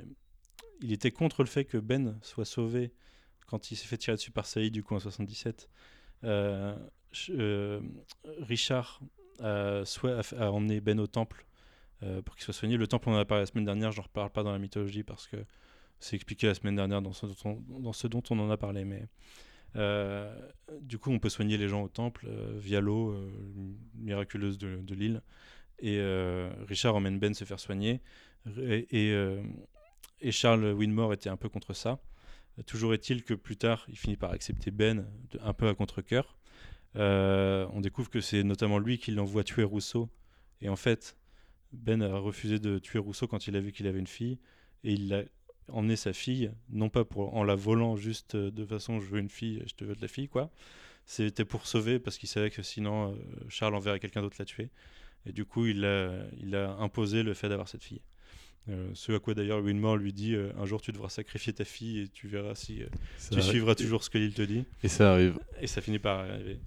il était contre le fait que Ben soit sauvé quand il s'est fait tirer dessus par Saïd du coup en 77. Euh, euh, Richard a, emmené Ben au temple pour qu'il soit soigné. Le temple, on en a parlé la semaine dernière, je ne reparle pas dans la mythologie parce que c'est expliqué la semaine dernière dans ce dont on, en a parlé. Mais euh, du coup, on peut soigner les gens au temple euh, via l'eau euh, miraculeuse de, l'île. Et euh, Richard emmène Ben se faire soigner. Et, euh, Charles Winmore était un peu contre ça. Toujours est-il que plus tard, il finit par accepter Ben un peu à contre-coeur. Euh, on découvre que c'est notamment lui qui l'envoie tuer Rousseau. Et en fait, Ben a refusé de tuer Rousseau quand il a vu qu'il avait une fille. Et il a emmené sa fille, non pas pour, en la volant juste euh, de façon je veux une fille, je te veux de la fille, quoi. C'était pour sauver parce qu'il savait que sinon euh, Charles enverrait quelqu'un d'autre la tuer. Et du coup, il a, il a imposé le fait d'avoir cette fille. Euh, ce à quoi d'ailleurs Winmore lui dit euh, un jour tu devras sacrifier ta fille et tu verras si tu arrive. suivras toujours ce que l'île te dit. Et ça arrive. Et ça finit par arriver.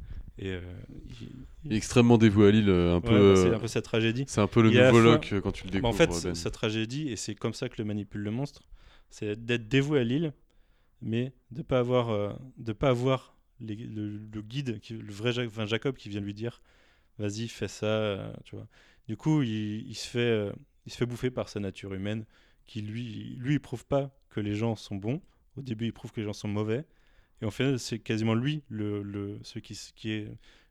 Et euh, il- extrêmement dévoué à Lille, euh, un ouais, peu. bah, c'est un peu sa tragédie. C'est un peu le Il nouveau fois- Locke quand tu le Bah, découvres. en fait, Ben. sa tragédie, et c'est comme ça que le manipule le monstre, c'est d'être dévoué à l'île, mais de pas avoir, euh, de pas avoir les- le, le guide, qui, le vrai enfin, Jacob qui vient lui dire, vas-y, fais ça, euh, tu vois. Du coup, il, il se fait, il se fait bouffer par sa nature humaine, qui lui, lui, il prouve pas que les gens sont bons. Au début, il prouve que les gens sont mauvais, et en fait, c'est quasiment lui, le, le, ce qui, est,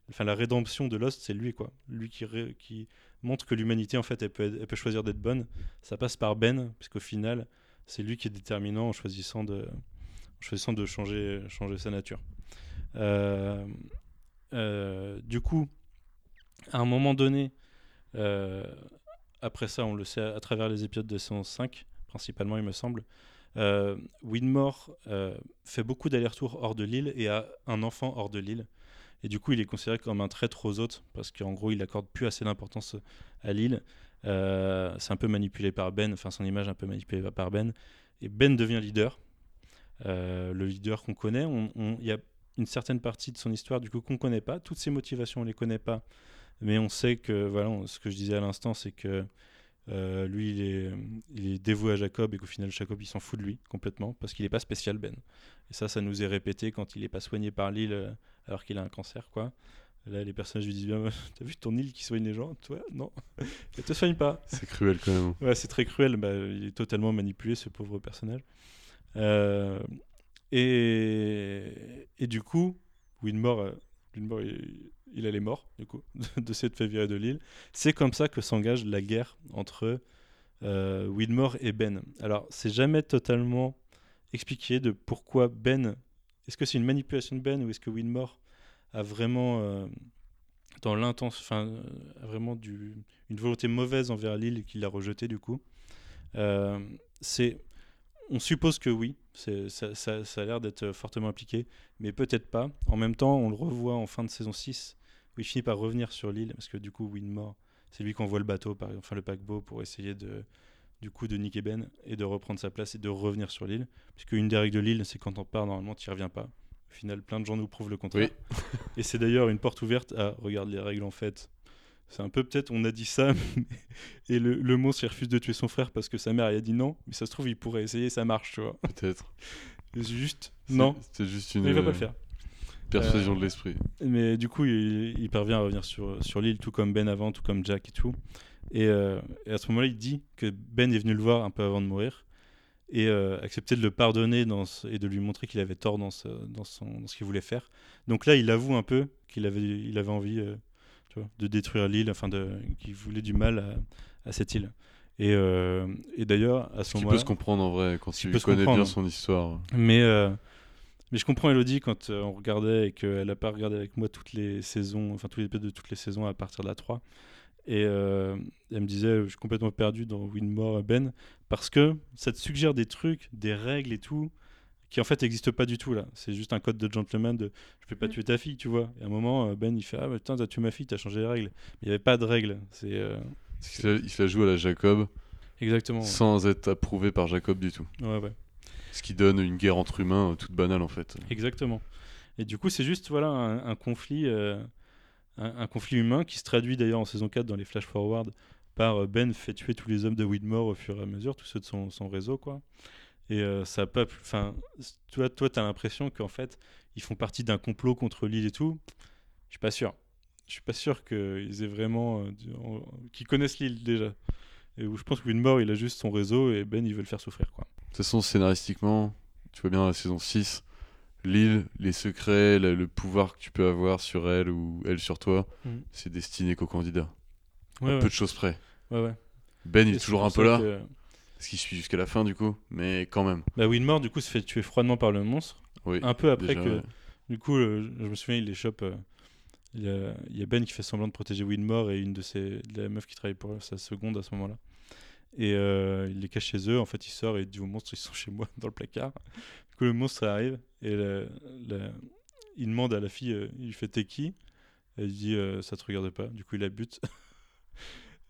enfin, la rédemption de Lost, c'est lui, quoi. Lui qui, qui montre que l'humanité, en fait, elle peut, elle peut choisir d'être bonne. Ça passe par Ben, puisqu'au final, c'est lui qui est déterminant en choisissant de, choisissant de changer, changer sa nature. Euh, euh, du coup, à un moment donné, euh, après ça, on le sait à, travers les épisodes de saison 5, principalement, il me semble, euh, Winmore euh, fait beaucoup d'allers-retours hors de l'île et a un enfant hors de l'île. Et du coup, il est considéré comme un traître aux autres, parce qu'en gros, il accorde plus assez d'importance à l'île. Euh, c'est un peu manipulé par Ben, enfin son image un peu manipulée par Ben. Et Ben devient leader, Euh, le leader qu'on connaît. On- on- Il y a une certaine partie de son histoire du coup qu'on connaît pas. Toutes ses motivations, on les connaît pas, mais on sait que voilà, ce que je disais à l'instant, c'est que euh, lui, il est, il est dévoué à Jacob et qu'au final, Jacob, il s'en fout de lui complètement parce qu'il n'est pas spécial, Ben. Et ça, ça nous est répété quand il n'est pas soigné par l'île euh, alors qu'il a un cancer, quoi. Là, les personnages lui disent bien, t'as vu ton île qui soigne les gens Toi, non, [LAUGHS] elle te soigne pas. C'est cruel quand même. Ouais, c'est très cruel. Bah, il est totalement manipulé, ce pauvre personnage. Euh, et, et du coup, Winmore, Winmore il, allait mort, du coup, [LAUGHS] de s'être fait virer de l'île. C'est comme ça que s'engage la guerre entre euh, Winmore et Ben. Alors, c'est jamais totalement expliqué de pourquoi Ben. Est-ce que c'est une manipulation de Ben ou est-ce que Winmore a vraiment. euh, dans l'intense, enfin, euh, a vraiment du, une volonté mauvaise envers l'île qu'il l'a rejetée du coup. Euh, c'est, on suppose que oui, ça, ça- ça a l'air d'être fortement impliqué, mais peut-être pas. En même temps, on le revoit en fin de saison 6, où il finit par revenir sur l'île, parce que du coup, Winmore, c'est lui qui envoie le bateau, par, enfin le paquebot, pour essayer de, du coup, de niquer Ben et de reprendre sa place et de revenir sur l'île. Puisque une des règles de l'île, c'est quand on part, normalement, tu n'y reviens pas. Au final, plein de gens nous prouvent le contraire. Et c'est d'ailleurs une porte ouverte à regarde les règles en fait. C'est un peu peut-être, on a dit ça, [LAUGHS] et le, le, monstre il refuse de tuer son frère parce que sa mère elle a dit non, mais ça se trouve il pourrait essayer, ça marche, tu vois. Peut-être. Juste, non. C'est juste une. Mais il va pas le faire. Persuasion de l'esprit. Mais du coup, il, il, parvient à revenir sur, sur l'île, tout comme Ben avant, tout comme Jack et tout. Et, euh, et à ce moment-là, il dit que Ben est venu le voir un peu avant de mourir et euh, accepter de le pardonner dans et de lui montrer qu'il avait tort dans ce, dans, son, dans ce qu'il voulait faire. Donc là, il avoue un peu qu'il avait, il avait envie euh, tu vois, de détruire l'île, enfin qu'il voulait du mal à, à cette île. Et, euh, et d'ailleurs, à ce moment-là. peut se comprendre en vrai quand tu connais bien son histoire. Mais, euh, mais je comprends Elodie quand euh, on regardait et qu'elle n'a pas regardé avec moi toutes les saisons, enfin tous les épisodes de toutes les saisons à partir de la 3. Et euh, elle me disait, je suis complètement perdu dans Winmore Ben, parce que ça te suggère des trucs, des règles et tout, qui en fait n'existent pas du tout là. C'est juste un code de gentleman de je peux pas tuer ta fille, tu vois. Et à un moment, Ben il fait, ah putain, t'as tué ma fille, t'as changé les règles. Mais il n'y avait pas de règles. C'est. Euh, il, se la, il se la joue à la Jacob. Exactement. Ouais. Sans être approuvé par Jacob du tout. Ouais, ouais. Ce qui donne une guerre entre humains euh, toute banale en fait. Exactement. Et du coup, c'est juste voilà un, un conflit. Euh, un, un, conflit humain qui se traduit d'ailleurs en saison 4 dans les flash forward par Ben fait tuer tous les hommes de Widmore au fur et à mesure, tous ceux de son, son réseau, quoi. Et euh, ça a pas. Enfin, toi, toi, t'as l'impression qu'en fait, ils font partie d'un complot contre l'île et tout. Je suis pas sûr. Je suis pas sûr qu'ils aient vraiment. Euh, qu'ils connaissent l'île déjà. Et où je pense que Widmore, il a juste son réseau et Ben, il veut le faire souffrir, quoi. De toute façon, scénaristiquement, tu vois bien dans la saison 6, l'île, les secrets, le, le, pouvoir que tu peux avoir sur elle ou elle sur toi, mm. c'est destiné qu'aux candidats. Ouais, à ouais. peu de choses près. Ouais. Ben, il est, est toujours un peu là. Que... Parce qu'il suit jusqu'à la fin, du coup, mais quand même. Bah, Winmore, du coup, se fait tuer froidement par le monstre. Oui, un peu après déjà, que. ouais. Du coup, euh, je me souviens, il les chope. euh, il, y a, il y a Ben qui fait semblant de protéger Winmore et une de ses de la meuf qui travaille pour sa seconde à ce moment-là. Et euh, il les cache chez eux. En fait, il sort et il dit aux monstres ils sont chez moi [LAUGHS] dans le placard. Du coup, le monstre arrive et la- la- il demande à la fille il fait T'es qui? Elle dit Ça te regarde pas. Du coup, il la bute. [LAUGHS]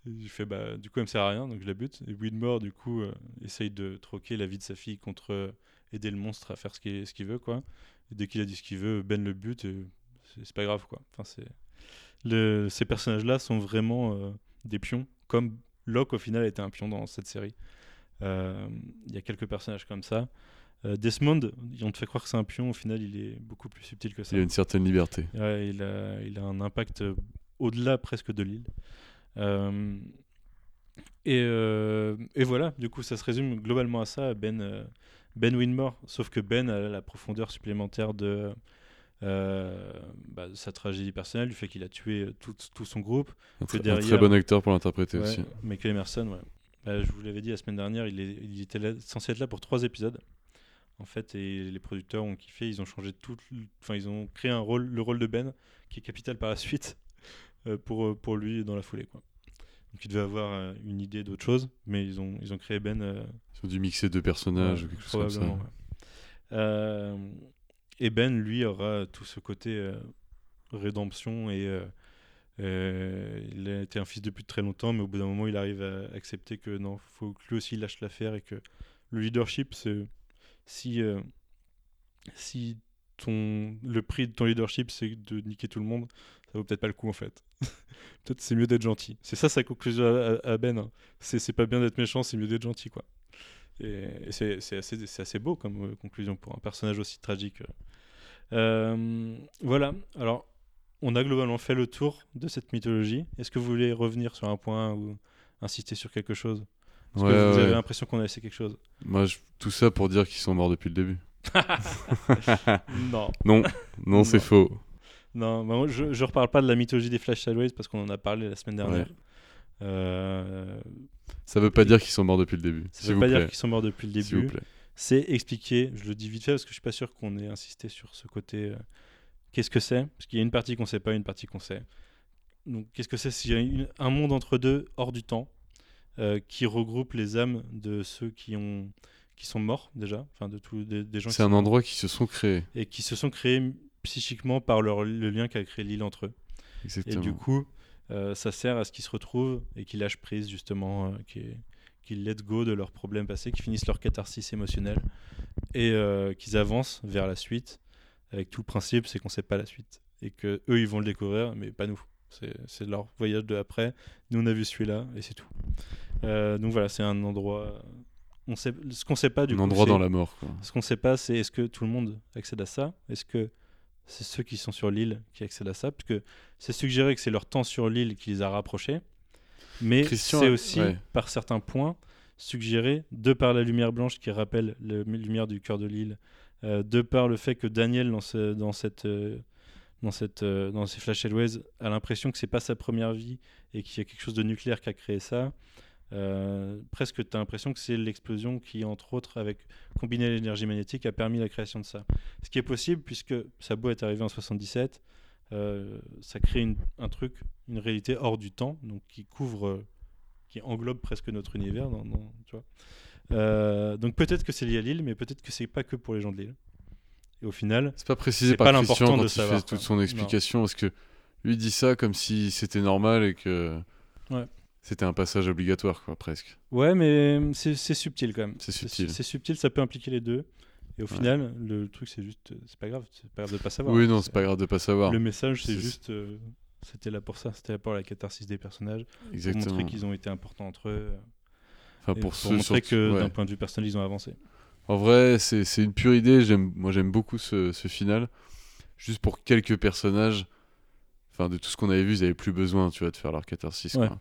Et il fait bah, Du coup, elle me sert à rien, donc je la bute. Et Winmore, du coup, euh, essaye de troquer la vie de sa fille contre euh, aider le monstre à faire ce qu'il ce qu'il veut, quoi. Et dès qu'il a dit ce qu'il veut, Ben le bute c'est pas grave, quoi. Enfin, c'est. Le, ces personnages-là sont vraiment euh, des pions, comme Locke au final était un pion dans cette série. Il y a quelques personnages comme ça. Desmond, on te fait croire que c'est un pion, au final il est beaucoup plus subtil que ça. Il a une certaine liberté. Ouais, il, a, il a un impact au-delà presque de l'île. Euh, et, euh, et voilà, du coup ça se résume globalement à ça, Ben, euh, ben Winmore, sauf que Ben a la profondeur supplémentaire de euh, bah, sa tragédie personnelle, du fait qu'il a tué tout, tout son groupe. Un, Que un très bon acteur pour l'interpréter Ouais, aussi. Michael Emerson, ouais. Bah, je vous l'avais dit la semaine dernière, il, est- il était là- censé être là pour trois épisodes. En fait, et les producteurs ont kiffé, ils ont changé tout, enfin ils ont créé un rôle, le rôle de Ben, qui est capital par la suite pour euh, pour lui dans la foulée, quoi. Donc il devait avoir euh, une idée d'autre chose, mais ils ont ils ont créé Ben. euh, Ils ont dû mixer deux personnages ou quelque chose comme ça. ouais. Euh, et Ben, lui, aura tout ce côté euh, rédemption et euh, euh, il a été un fils depuis très longtemps, mais au bout d'un moment, il arrive à accepter que non, faut que lui aussi il lâche l'affaire et que le leadership, c'est si euh, si ton le prix de ton leadership, c'est de niquer tout le monde, ça vaut peut-être pas le coup en fait. [LAUGHS] peut-être c'est mieux d'être gentil. C'est ça sa conclusion à, à Ben. hein. C'est pas bien d'être méchant, c'est mieux d'être gentil quoi. Et, et c'est assez, c'est assez beau comme euh, conclusion pour un personnage aussi tragique. Euh, voilà, alors on a globalement fait le tour de cette mythologie. Est-ce que vous voulez revenir sur un point ou insister sur quelque chose? Ouais, que vous ouais. avez l'impression qu'on a laissé quelque chose? Moi, je- tout ça pour dire qu'ils sont morts depuis le début. [LAUGHS] [LAUGHS] Non. Non, non, c'est faux. Non, bah moi, je, je reparle pas de la mythologie des Flash Sideways parce qu'on en a parlé la semaine dernière. Ouais. Euh, Ça veut pas dire qu'ils sont morts depuis le début. ça S'il veut vous pas plaît. dire qu'ils sont morts depuis le S'il début. C'est expliqué, je le dis vite fait parce que je suis pas sûr qu'on ait insisté sur ce côté. euh, qu'est-ce que c'est? Parce qu'il y a une partie qu'on sait pas, une partie qu'on sait. Donc qu'est-ce que c'est? C'est une- un monde entre deux, hors du temps, euh, qui regroupe les âmes de ceux qui ont qui sont morts déjà, enfin de tous des, des gens C'est un sont- endroit qui se sont créés. et qui se sont créés psychiquement par leur, le lien qu'a créé l'île entre eux. Et du coup, euh, ça sert à ce qu'ils se retrouvent et qu'ils lâchent prise, justement, euh, qu'ils qu'ils let go de leurs problèmes passés, qu'ils finissent leur catharsis émotionnelle et euh, qu'ils avancent vers la suite avec tout le principe, c'est qu'on sait pas la suite. Et que eux, ils vont le découvrir, mais pas nous. C'est leur voyage de après. Nous, on a vu celui-là, et c'est tout. Donc voilà, c'est un endroit. On sait, ce qu'on sait pas du Un coup. endroit dans la mort. Quoi. Ce qu'on sait pas, c'est est-ce que tout le monde accède à ça? Est-ce que c'est ceux qui sont sur l'île qui accèdent à ça Parce que c'est suggéré que c'est leur temps sur l'île qui les a rapprochés. Mais c'est aussi, Ouais. par certains points, suggéré, de par la lumière blanche qui rappelle la lumière du cœur de l'île, euh, de par le fait que Daniel, dans, ce- dans, cette, euh, dans, cette, euh, dans ces Flash Elways, a l'impression que c'est pas sa première vie et qu'il y a quelque chose de nucléaire qui a créé ça. Euh, presque, tu as l'impression que c'est l'explosion qui, entre autres, avec combiné à l'énergie magnétique, a permis la création de ça. Ce qui est possible, puisque Sabo est arrivé en 77, euh, ça crée une- un truc, une réalité hors du temps, donc qui couvre, qui englobe presque notre univers. dans- dans- tu vois. Euh, donc peut-être que c'est lié à l'île, mais peut-être que c'est pas que pour les gens de l'île. Et au final, C'est pas précisé par pas Christian quand de il savoir, fait toute son Non. explication, parce que lui dit ça comme si c'était normal et que Ouais. C'était un passage obligatoire, quoi, presque. ouais, mais c'est c'est subtil quand même. C'est subtil. C'est subtil, ça peut impliquer les deux. Et au Ouais. final, le truc, c'est juste, euh, c'est pas grave, c'est pas grave de pas savoir. oui, non, c'est pas grave de pas savoir. Le message, c'est juste, euh, c'était là pour ça, c'était là pour la catharsis des personnages, pour Exactement. montrer qu'ils ont été importants entre eux, Enfin, pour pour ceux montrer surtout- que ouais. d'un point de vue personnel, ils ont avancé. En vrai, c'est une pure idée. Moi, j'aime beaucoup ce, ce final. Juste pour quelques personnages, enfin, de tout ce qu'on avait vu, ils avaient plus besoin, tu vois, de faire leur catharsis. Ouais. quoi.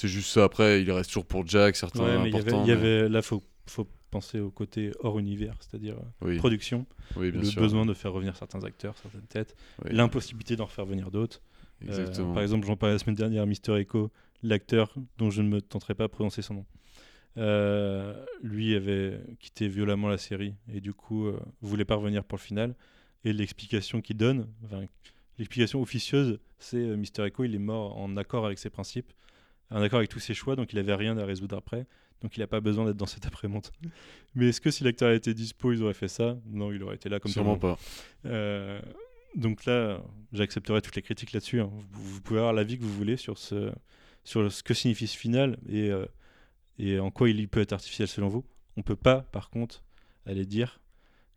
C'est juste ça. Après, il reste toujours pour Jack, certains Ouais, mais il y avait, y là, faut, faut penser au côté hors univers, c'est-à-dire euh, Oui, production, oui, bien le sûr. besoin de faire revenir certains acteurs, certaines têtes, Oui, l'impossibilité d'en refaire venir d'autres. Euh, par exemple, j'en parlais la semaine dernière, Mister Echo, l'acteur dont je ne me tenterai pas à prononcer son nom. Euh, lui avait quitté violemment la série et du coup euh, voulait pas revenir pour le final. Et l'explication qu'il donne, l'explication officieuse, c'est Mister Echo, il est mort en accord avec ses principes, en accord avec tous ses choix, donc il avait rien à résoudre après. Donc il n'a pas besoin d'être dans cette après-monte. [LAUGHS] Mais est-ce que si l'acteur était dispo, ils auraient fait ça? Non, il aurait été là comme tout le Sûrement monde. pas. Euh, donc là, j'accepterai toutes les critiques là-dessus. hein. Vous, vous pouvez avoir l'avis que vous voulez sur ce, sur ce que signifie ce final et, euh, et en quoi il peut être artificiel selon vous. On peut pas, par contre, aller dire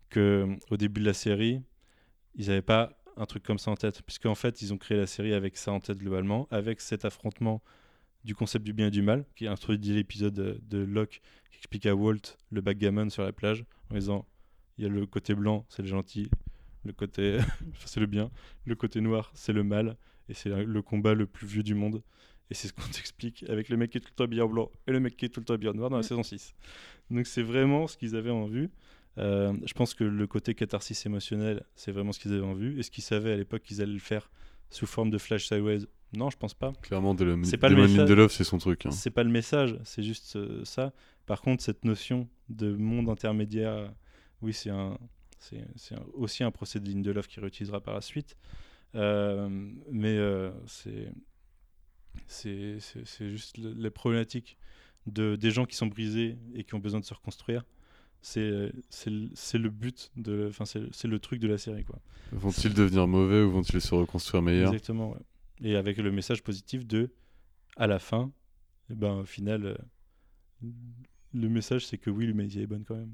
que au début de la série, ils n'avaient pas un truc comme ça en tête, puisqu'en fait, ils ont créé la série avec ça en tête globalement, avec cet affrontement du concept du bien et du mal, qui est introduit l'épisode de, de Locke, qui explique à Walt le backgammon sur la plage, en disant il y a le côté blanc, c'est le gentil, le côté [LAUGHS] c'est le bien, le côté noir, c'est le mal, et c'est le combat le plus vieux du monde. Et c'est ce qu'on [LAUGHS] t'explique avec le mec qui est tout le temps habillé en blanc et le mec qui est tout le temps habillé en noir dans la Mm. saison 6. Donc c'est vraiment ce qu'ils avaient en vue. Euh, je pense que le côté catharsis émotionnel, c'est vraiment ce qu'ils avaient en vue. Est-ce qu'ils savaient à l'époque qu'ils allaient le faire sous forme de Flash Sideways Non, je pense pas. Clairement, de C'est pas le Damon message. Lindelof, c'est son truc. hein. C'est pas le message, c'est juste euh, ça. Par contre, cette notion de monde intermédiaire, euh, oui, c'est un, aussi un procédé de Lindelof qui réutilisera par la suite. Euh, mais euh, c'est, juste le- les problématiques de, des gens qui sont brisés et qui ont besoin de se reconstruire. C'est, c'est, le- but, de, enfin, c'est, c'est le truc de la série. Quoi. Vont-ils devenir mauvais ou vont-ils se reconstruire meilleurs? Exactement, ouais. Et avec le message positif de, à la fin, eh ben, au final, euh, le message c'est que oui, l'humanité est bonne quand même.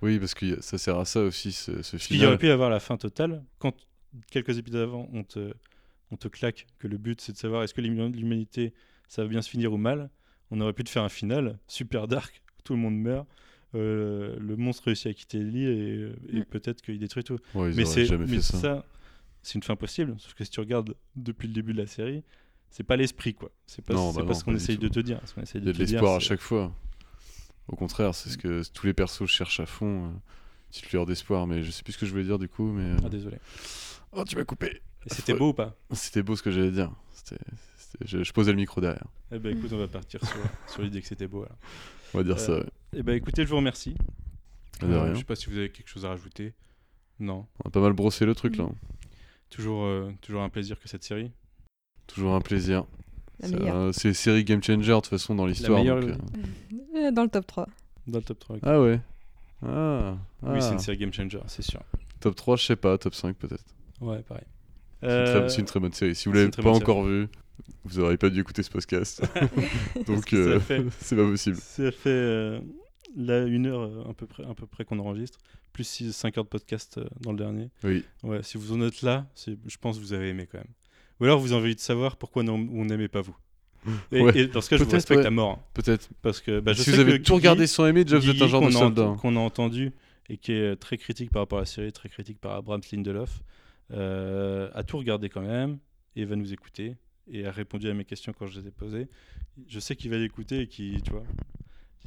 Oui, parce que ça sert à ça aussi, ce, ce qu'il y aurait pu y avoir la fin totale. Quand quelques épisodes avant, on te, on te claque que le but c'est de savoir est-ce que l'huma- l'humanité ça va bien se finir ou mal, on aurait pu te faire un final super dark, tout le monde meurt. euh, le monstre réussit à quitter l'île et, et Mm. peut-être qu'il détruit tout. Ouais, ils mais c'est jamais mais fait ça. C'est une fin possible sauf que si tu regardes depuis le début de la série c'est pas l'esprit quoi c'est pas, Non, c'est bah pas non, ce qu'on essaye de te dire ce Il y a de l'espoir à chaque fois. Au contraire, c'est ce que tous les persos cherchent à fond. euh, Petite lueur d'espoir, mais je sais plus ce que je voulais dire du coup. Mais... euh, ah désolé Oh, tu m'as coupé et c'était beau ou pas? C'était beau ce que j'allais dire. C'était- c'était- Je, je posais le micro derrière. eh ben écoute on va partir sur, sur l'idée que c'était beau alors. On va dire Euh, ça. ouais. eh ben écoutez je vous remercie Euh, je sais pas si vous avez quelque chose à rajouter non On a pas mal brossé le truc là. Toujours euh, toujours un plaisir que cette série Toujours un plaisir. La C'est C'est série game changer de toute façon dans l'histoire. meilleure, euh, Euh, Dans le top 3. dans le top 3 ok. Ah ouais. Ah. oui c'est ah. une série game changer c'est sûr Top 3, je sais pas. Top 5 peut-être. ouais pareil C'est une très- Euh, C'est une très bonne série. Si vous c'est l'avez pas encore vu, vous aurez pas dû écouter ce podcast. [LAUGHS] Donc euh, [LAUGHS] c'est pas possible. Ça fait, euh, là, une heure euh, à peu près, à peu près qu'on enregistre, plus 5 heures de podcast euh, dans le dernier. Oui. Ouais, si vous en êtes là, c'est- je pense que vous avez aimé quand même. Ou alors vous avez envie de savoir pourquoi non- on n'aimait pas vous. [LAUGHS] Et, Ouais. et dans ce cas, je vous Peut-être, respecte ouais. à mort. hein, Peut-être. parce que bah, je si sais vous avez tout regardé sans aimer, déjà vous êtes un genre de qu'on a, soldat. ent- qu'on a entendu et qui est très critique par rapport à la série, très critique par Abrams Lindelof, euh, a tout regardé quand même et va nous écouter et a répondu à mes questions quand je les ai posées. Je sais qu'il va l'écouter et qui, tu vois,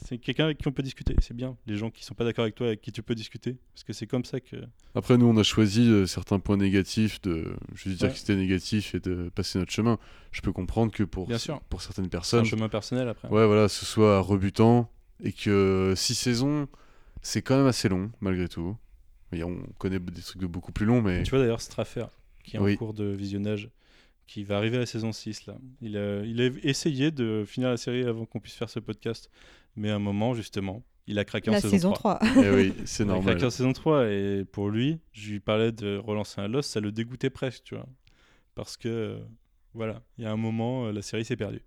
c'est quelqu'un avec qui on peut discuter. C'est bien. Les gens qui sont pas d'accord avec toi, avec qui tu peux discuter, parce que c'est comme ça que. Après, nous, on a choisi euh, certains points négatifs de juste dire Ouais. que c'était négatif et de passer notre chemin. Je peux comprendre que pour, Bien sûr. pour certaines C'est un personnes, chemin personnel après. ouais, voilà, ce soit rebutant et que six saisons, c'est quand même assez long, malgré tout. Et on connaît des trucs de beaucoup plus longs, mais Tu vois d'ailleurs Straffer, qui est Oui. en cours de visionnage, qui va arriver à la saison 6 là. Il a, il a essayé de finir la série avant qu'on puisse faire ce podcast, mais à un moment justement, il a craqué en saison, saison 3. 3. eh oui, c'est Il a normal. craqué en saison 3 et pour lui, je lui parlais de relancer un Lost, ça le dégoûtait presque, tu vois. Parce que euh, voilà, il y a un moment, euh, la série s'est perdue.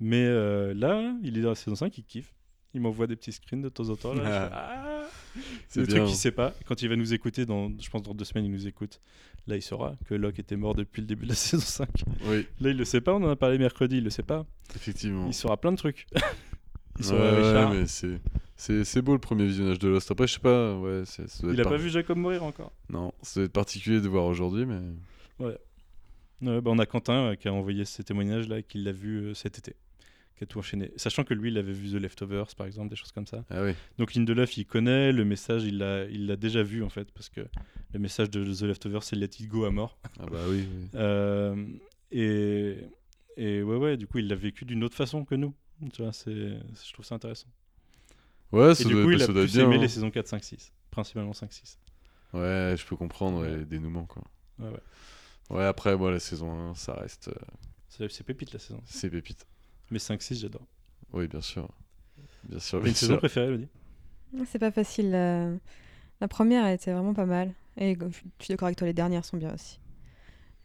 Mais euh, là, il est dans la saison 5, il kiffe. Il m'envoie des petits screens de temps en temps. Là, je fais, Ah C'est le bien. truc qu'il sait pas. Quand il va nous écouter, dans, je pense dans deux semaines, il nous écoute. Là, il saura que Locke était mort depuis le début de la [LAUGHS] saison 5. Oui, Là, il le sait pas. On en a parlé mercredi. Il le sait pas. effectivement. Il saura plein de trucs. [LAUGHS] ouais, Richard. mais c'est c'est c'est beau le premier visionnage de Lost. Après, je sais pas, ouais, c'est- ça doit Il a par- pas vu Jacob mourir encore? Non, ça doit être particulier de voir aujourd'hui, mais Ouais, bah, on a Quentin euh, qui a envoyé ces témoignages là, et qui l'a vu euh, cet été, qui a tout enchaîné. Sachant que lui, il avait vu The Leftovers, par exemple, des choses comme ça. ah oui. Donc Lindelof, il connaît le message, il l'a, il l'a déjà vu en fait, parce que le message de The Leftovers, c'est Let It Go à mort. Ah bah oui. oui. Euh, et, et ouais, ouais, du coup, il l'a vécu d'une autre façon que nous. Tu vois, c'est, je trouve ça intéressant. Ouais, Et ça du doit, coup, il a plus bien. aimé hein. les saisons 4, 5, 6. Principalement 5, 6. Ouais, je peux comprendre ouais, les dénouements quoi. Ouais, ouais. Ouais, après moi la saison 1, ça reste euh, C'est, pépite la saison. c'est pépite. Mais 5, 6, j'adore. Oui, bien sûr. Bien sûr, bien une saison préférée, Elodie? C'est pas facile. La... la première était vraiment pas mal. Et je je suis d'accord avec toi, les dernières sont bien aussi.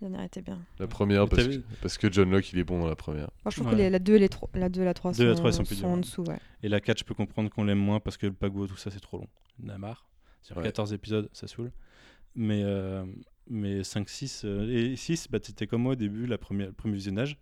Bien. La première parce que, vu- parce que John Locke il est bon dans la première. Moi, je trouve Ouais. que les- la 2 et les 3, la 2 et la 3 Deux et la sont, plus durs, en dessous. Ouais. Et la 4, je peux comprendre qu'on l'aime moins parce que le pago, tout ça, c'est trop long. On a marre. Sur Ouais. 14 épisodes, ça saoule. Mais, euh, mais 5, 6. euh, et 6, bah, t'étais comme moi au début, la première, le premier visionnage.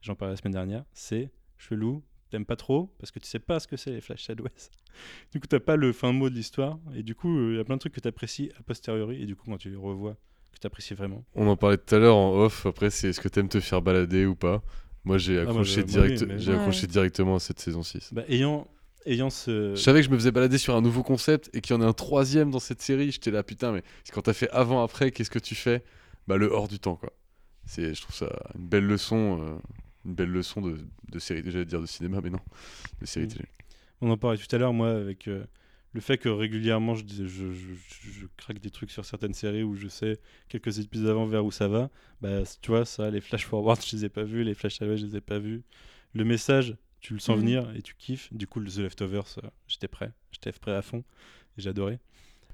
J'en parlais la semaine dernière. C'est chelou. T'aimes pas trop parce que tu sais pas ce que c'est les Flash Sideways. [LAUGHS] Du coup, t'as pas le fin mot de l'histoire. Et du coup, il y a plein de trucs que t'apprécies a posteriori. Et du coup, quand tu les revois, que t'apprécies vraiment. On en parlait tout à l'heure en off. Après, c'est est-ce que t'aimes te faire balader ou pas? Moi, j'ai Ah, oui, mais- j'ai Ouais. accroché directement à cette saison 6. Bah, ayant, ayant ce. Je savais que je me faisais balader sur un nouveau concept et qu'il y en a un troisième dans cette série. J'étais là, putain, mais quand t'as fait avant-après, qu'est-ce que tu fais? Bah, le hors du temps, quoi. C'est, je trouve ça une belle leçon, euh, une belle leçon de, de série. J'allais dire de cinéma, mais non, de série Mm. télé. On en parlait tout à l'heure, moi, avec euh, le fait que régulièrement je, je, je- je- je craque des trucs sur certaines séries où je sais quelques épisodes avant vers où ça va. Bah, tu vois, ça, les flash forward, je les ai pas vus, les flash sideways, je les ai pas vus. Le message, tu le sens Mhm. venir et tu kiffes. Du coup, le The Leftovers, euh, j'étais prêt. J'étais prêt à fond. Et j'adorais.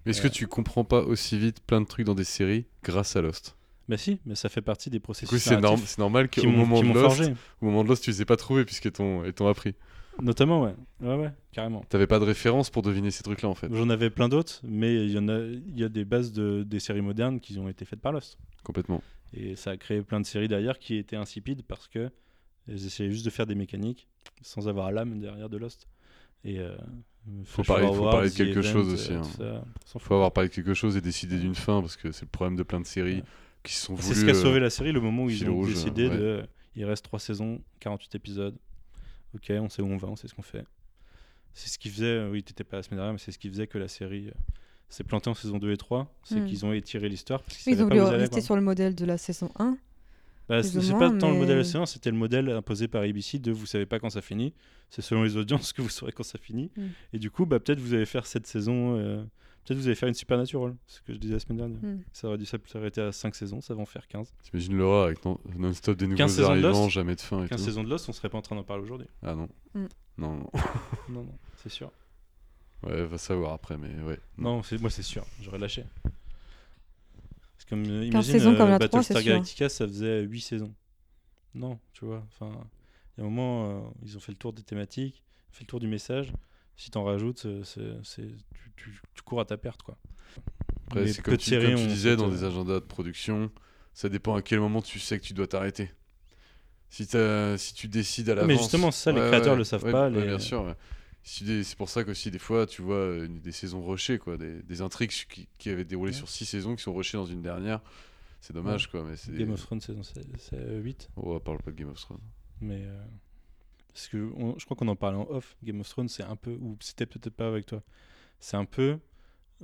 Mais est-ce Euh. que tu comprends pas aussi vite plein de trucs dans des séries grâce à Lost? Bah si, mais ça fait partie des Du processus coup, c'est, normal qu'au moment, de Lost, au moment de Lost, tu les ai pas trouvés puisqu'ils t'ont, ils t'ont appris. Notamment, ouais. Ouais, ouais, carrément. T'avais pas de référence pour deviner ces trucs-là, en fait. J'en avais plein d'autres, mais il y en a, il y a des bases de, des séries modernes qui ont été faites par Lost. Complètement. Et ça a créé plein de séries derrière qui étaient insipides parce que elles essayaient juste de faire des mécaniques sans avoir l'âme derrière de Lost. Et euh, Faut parler- faut parler de quelque Event, chose euh, aussi, hein. ça, s'en fout. Faut avoir parlé de quelque chose et décider d'une fin parce que c'est le problème de plein de séries Ouais. qui se sont C'est voulues. ce qui a euh, sauvé la série, le moment où ils ont rouge, décidé ouais. de. Il reste 3 saisons, 48 épisodes. Ok, on sait où on va, on sait ce qu'on fait. C'est ce qui faisait. euh, Oui, t'étais pas la semaine dernière, mais c'est ce qui faisait que la série euh, s'est plantée en saison 2 et 3. C'est Hmm. qu'ils ont étiré l'histoire. parce qu'ils Ils ont voulu rester sur le modèle de la saison 1. Bah, c'est pas tant le modèle SE1, c'était le modèle imposé par ABC de vous savez pas quand ça finit. C'est selon les audiences [LAUGHS] que vous saurez quand ça finit. Mm. Et du coup, bah, peut-être vous allez faire cette saison. euh, peut-être vous allez faire une Supernatural. Ce que je disais la semaine dernière. Mm. Ça aurait dû s'arrêter à 5 saisons, ça va en faire 15. T'imagines Laura avec non- non-stop des 15 nouveaux de arrivants, Lost jamais de fin et 15 tout. saisons de Lost, on serait pas en train d'en parler aujourd'hui. Ah non. Mm. Non, non. [LAUGHS] Non, non, c'est sûr. Ouais, va savoir après, mais ouais. Non, c'est- moi c'est sûr, j'aurais lâché. C'est comme, euh, 15 imagine, saisons comme la Battlestar c'est sûr. Galactica, ça faisait 8 saisons. Non, tu vois, enfin, il y a un moment, euh, ils ont fait le tour des thématiques, fait le tour du message. Si t'en rajoutes, euh, c'est, c'est- tu, tu- tu cours à ta perte, quoi. Après, c'est comme, tu, séries comme tu ont disais, dans des agendas de production, ça dépend à quel moment tu sais que tu dois t'arrêter. Si, tu décides à l'avance. Mais justement, ça, les créateurs ouais, le savent ouais, pas, les- bien sûr. C'est pour ça qu'aussi, des fois, tu vois euh, des saisons rushées, quoi, des, des intrigues qui, qui avaient déroulé sur six saisons qui sont rushées dans une dernière. C'est dommage, quoi. Mais c'est... Game of Thrones saison 8. Oh, on parle pas de Game of Thrones. Mais. euh, parce que on- je crois qu'on en parlait en off. Game of Thrones, c'est un peu. Ou c'était peut-être pas avec toi. C'est un peu.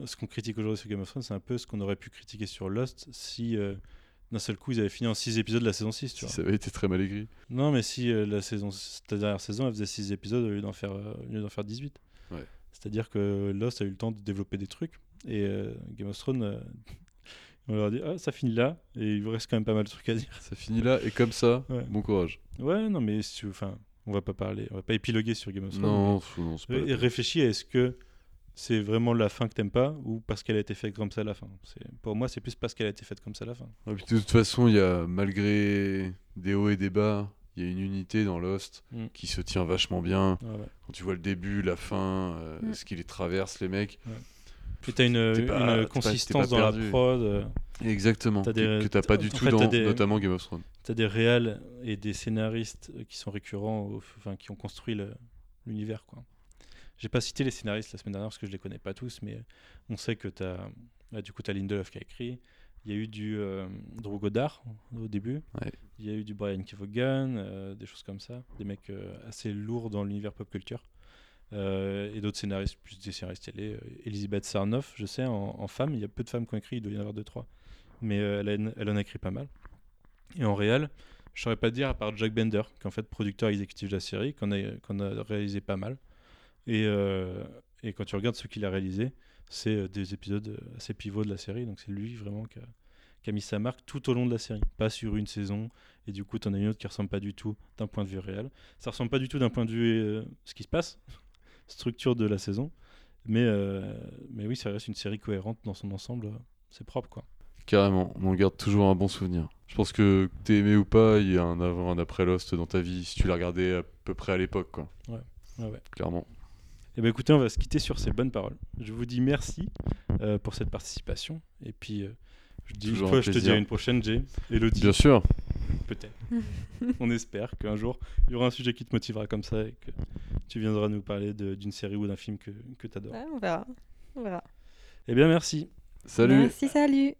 Ce qu'on critique aujourd'hui sur Game of Thrones, c'est un peu ce qu'on aurait pu critiquer sur Lost si. euh, d'un seul coup, ils avaient fini en 6 épisodes de la saison 6, tu vois. ça avait été très mal écrit. Non, mais si euh, la saison, ta dernière saison, elle faisait 6 épisodes au lieu d'en faire, euh, au lieu d'en faire 18. Ouais. C'est-à-dire que Lost a eu le temps de développer des trucs. Et euh, Game of Thrones, [LAUGHS] on leur dit, ah, ça finit là. Et il vous reste quand même pas mal de trucs à dire. Ça finit là, et comme ça, Ouais. bon courage. Ouais, non, mais si tu- enfin, on va pas parler, on va pas épiloguer sur Game of Thrones. Non, fou, non, c'est pas réfléchis à est-ce que c'est vraiment la fin que t'aimes pas ou parce qu'elle a été faite comme ça à la fin. Pour moi, c'est plus parce qu'elle a été faite comme ça à la fin. Et puis, de toute façon, il y a, malgré des hauts et des bas, il y a une unité dans Lost Mm. qui se tient vachement bien. Ouais, ouais. Quand tu vois le début, la fin, euh, Mm. ce qui les traverse, les mecs. Et t'as une, une pas- consistance pas dans la prod. euh, Exactement. Que- des- que t'as pas du tout fait, dans des- notamment Game of Thrones. T'as des réals et des scénaristes euh, qui sont récurrents, enfin qui ont construit l'univers quoi. J'ai pas cité les scénaristes la semaine dernière parce que je les connais pas tous, mais on sait que t'as, là, du coup t'as Lindelof qui a écrit. Il y a eu du euh, Drew Goddard au début. Ouais. Il y a eu du Brian Kevogan, euh, des choses comme ça, des mecs euh, assez lourds dans l'univers pop culture. Euh, et d'autres scénaristes, plus des scénaristes télé. euh, Elisabeth Sarnoff, je sais, en, femme, il y a peu de femmes qui ont écrit, il doit y en avoir deux, trois. Mais euh, elle, elle en a écrit pas mal. Et en réel, je saurais pas dire, à part Jack Bender, qui est en fait producteur exécutif de la série, qu'on a, qu'on a réalisé pas mal. Et, et quand tu regardes ce qu'il a réalisé, c'est des épisodes assez pivots de la série. Donc c'est lui vraiment qui a, mis sa marque tout au long de la série, pas sur une saison. Et du coup, tu en as une autre qui ressemble pas du tout d'un point de vue réel. Ça ressemble pas du tout d'un point de vue ce qui se passe, structure de la saison. Mais, euh, mais oui, ça reste une série cohérente dans son ensemble. C'est propre, quoi. Carrément, on en garde toujours un bon souvenir. Je pense que t'es aimé ou pas, il y a un avant, un après Lost dans ta vie, si tu l'as regardé à peu près à l'époque, quoi. Ouais, ouais. Clairement. Eh bien, écoutez, on va se quitter sur ces bonnes paroles. Je vous dis merci euh, pour cette participation. Et puis, euh, je, dis, Toujours je te dis à une prochaine, Jay. Elodie, Bien sûr. peut-être. [LAUGHS] on espère qu'un jour, il y aura un sujet qui te motivera comme ça et que tu viendras nous parler de- d'une série ou d'un film que, que tu adores. Ouais, on verra. On verra. Eh bien, merci. Salut. Merci, salut.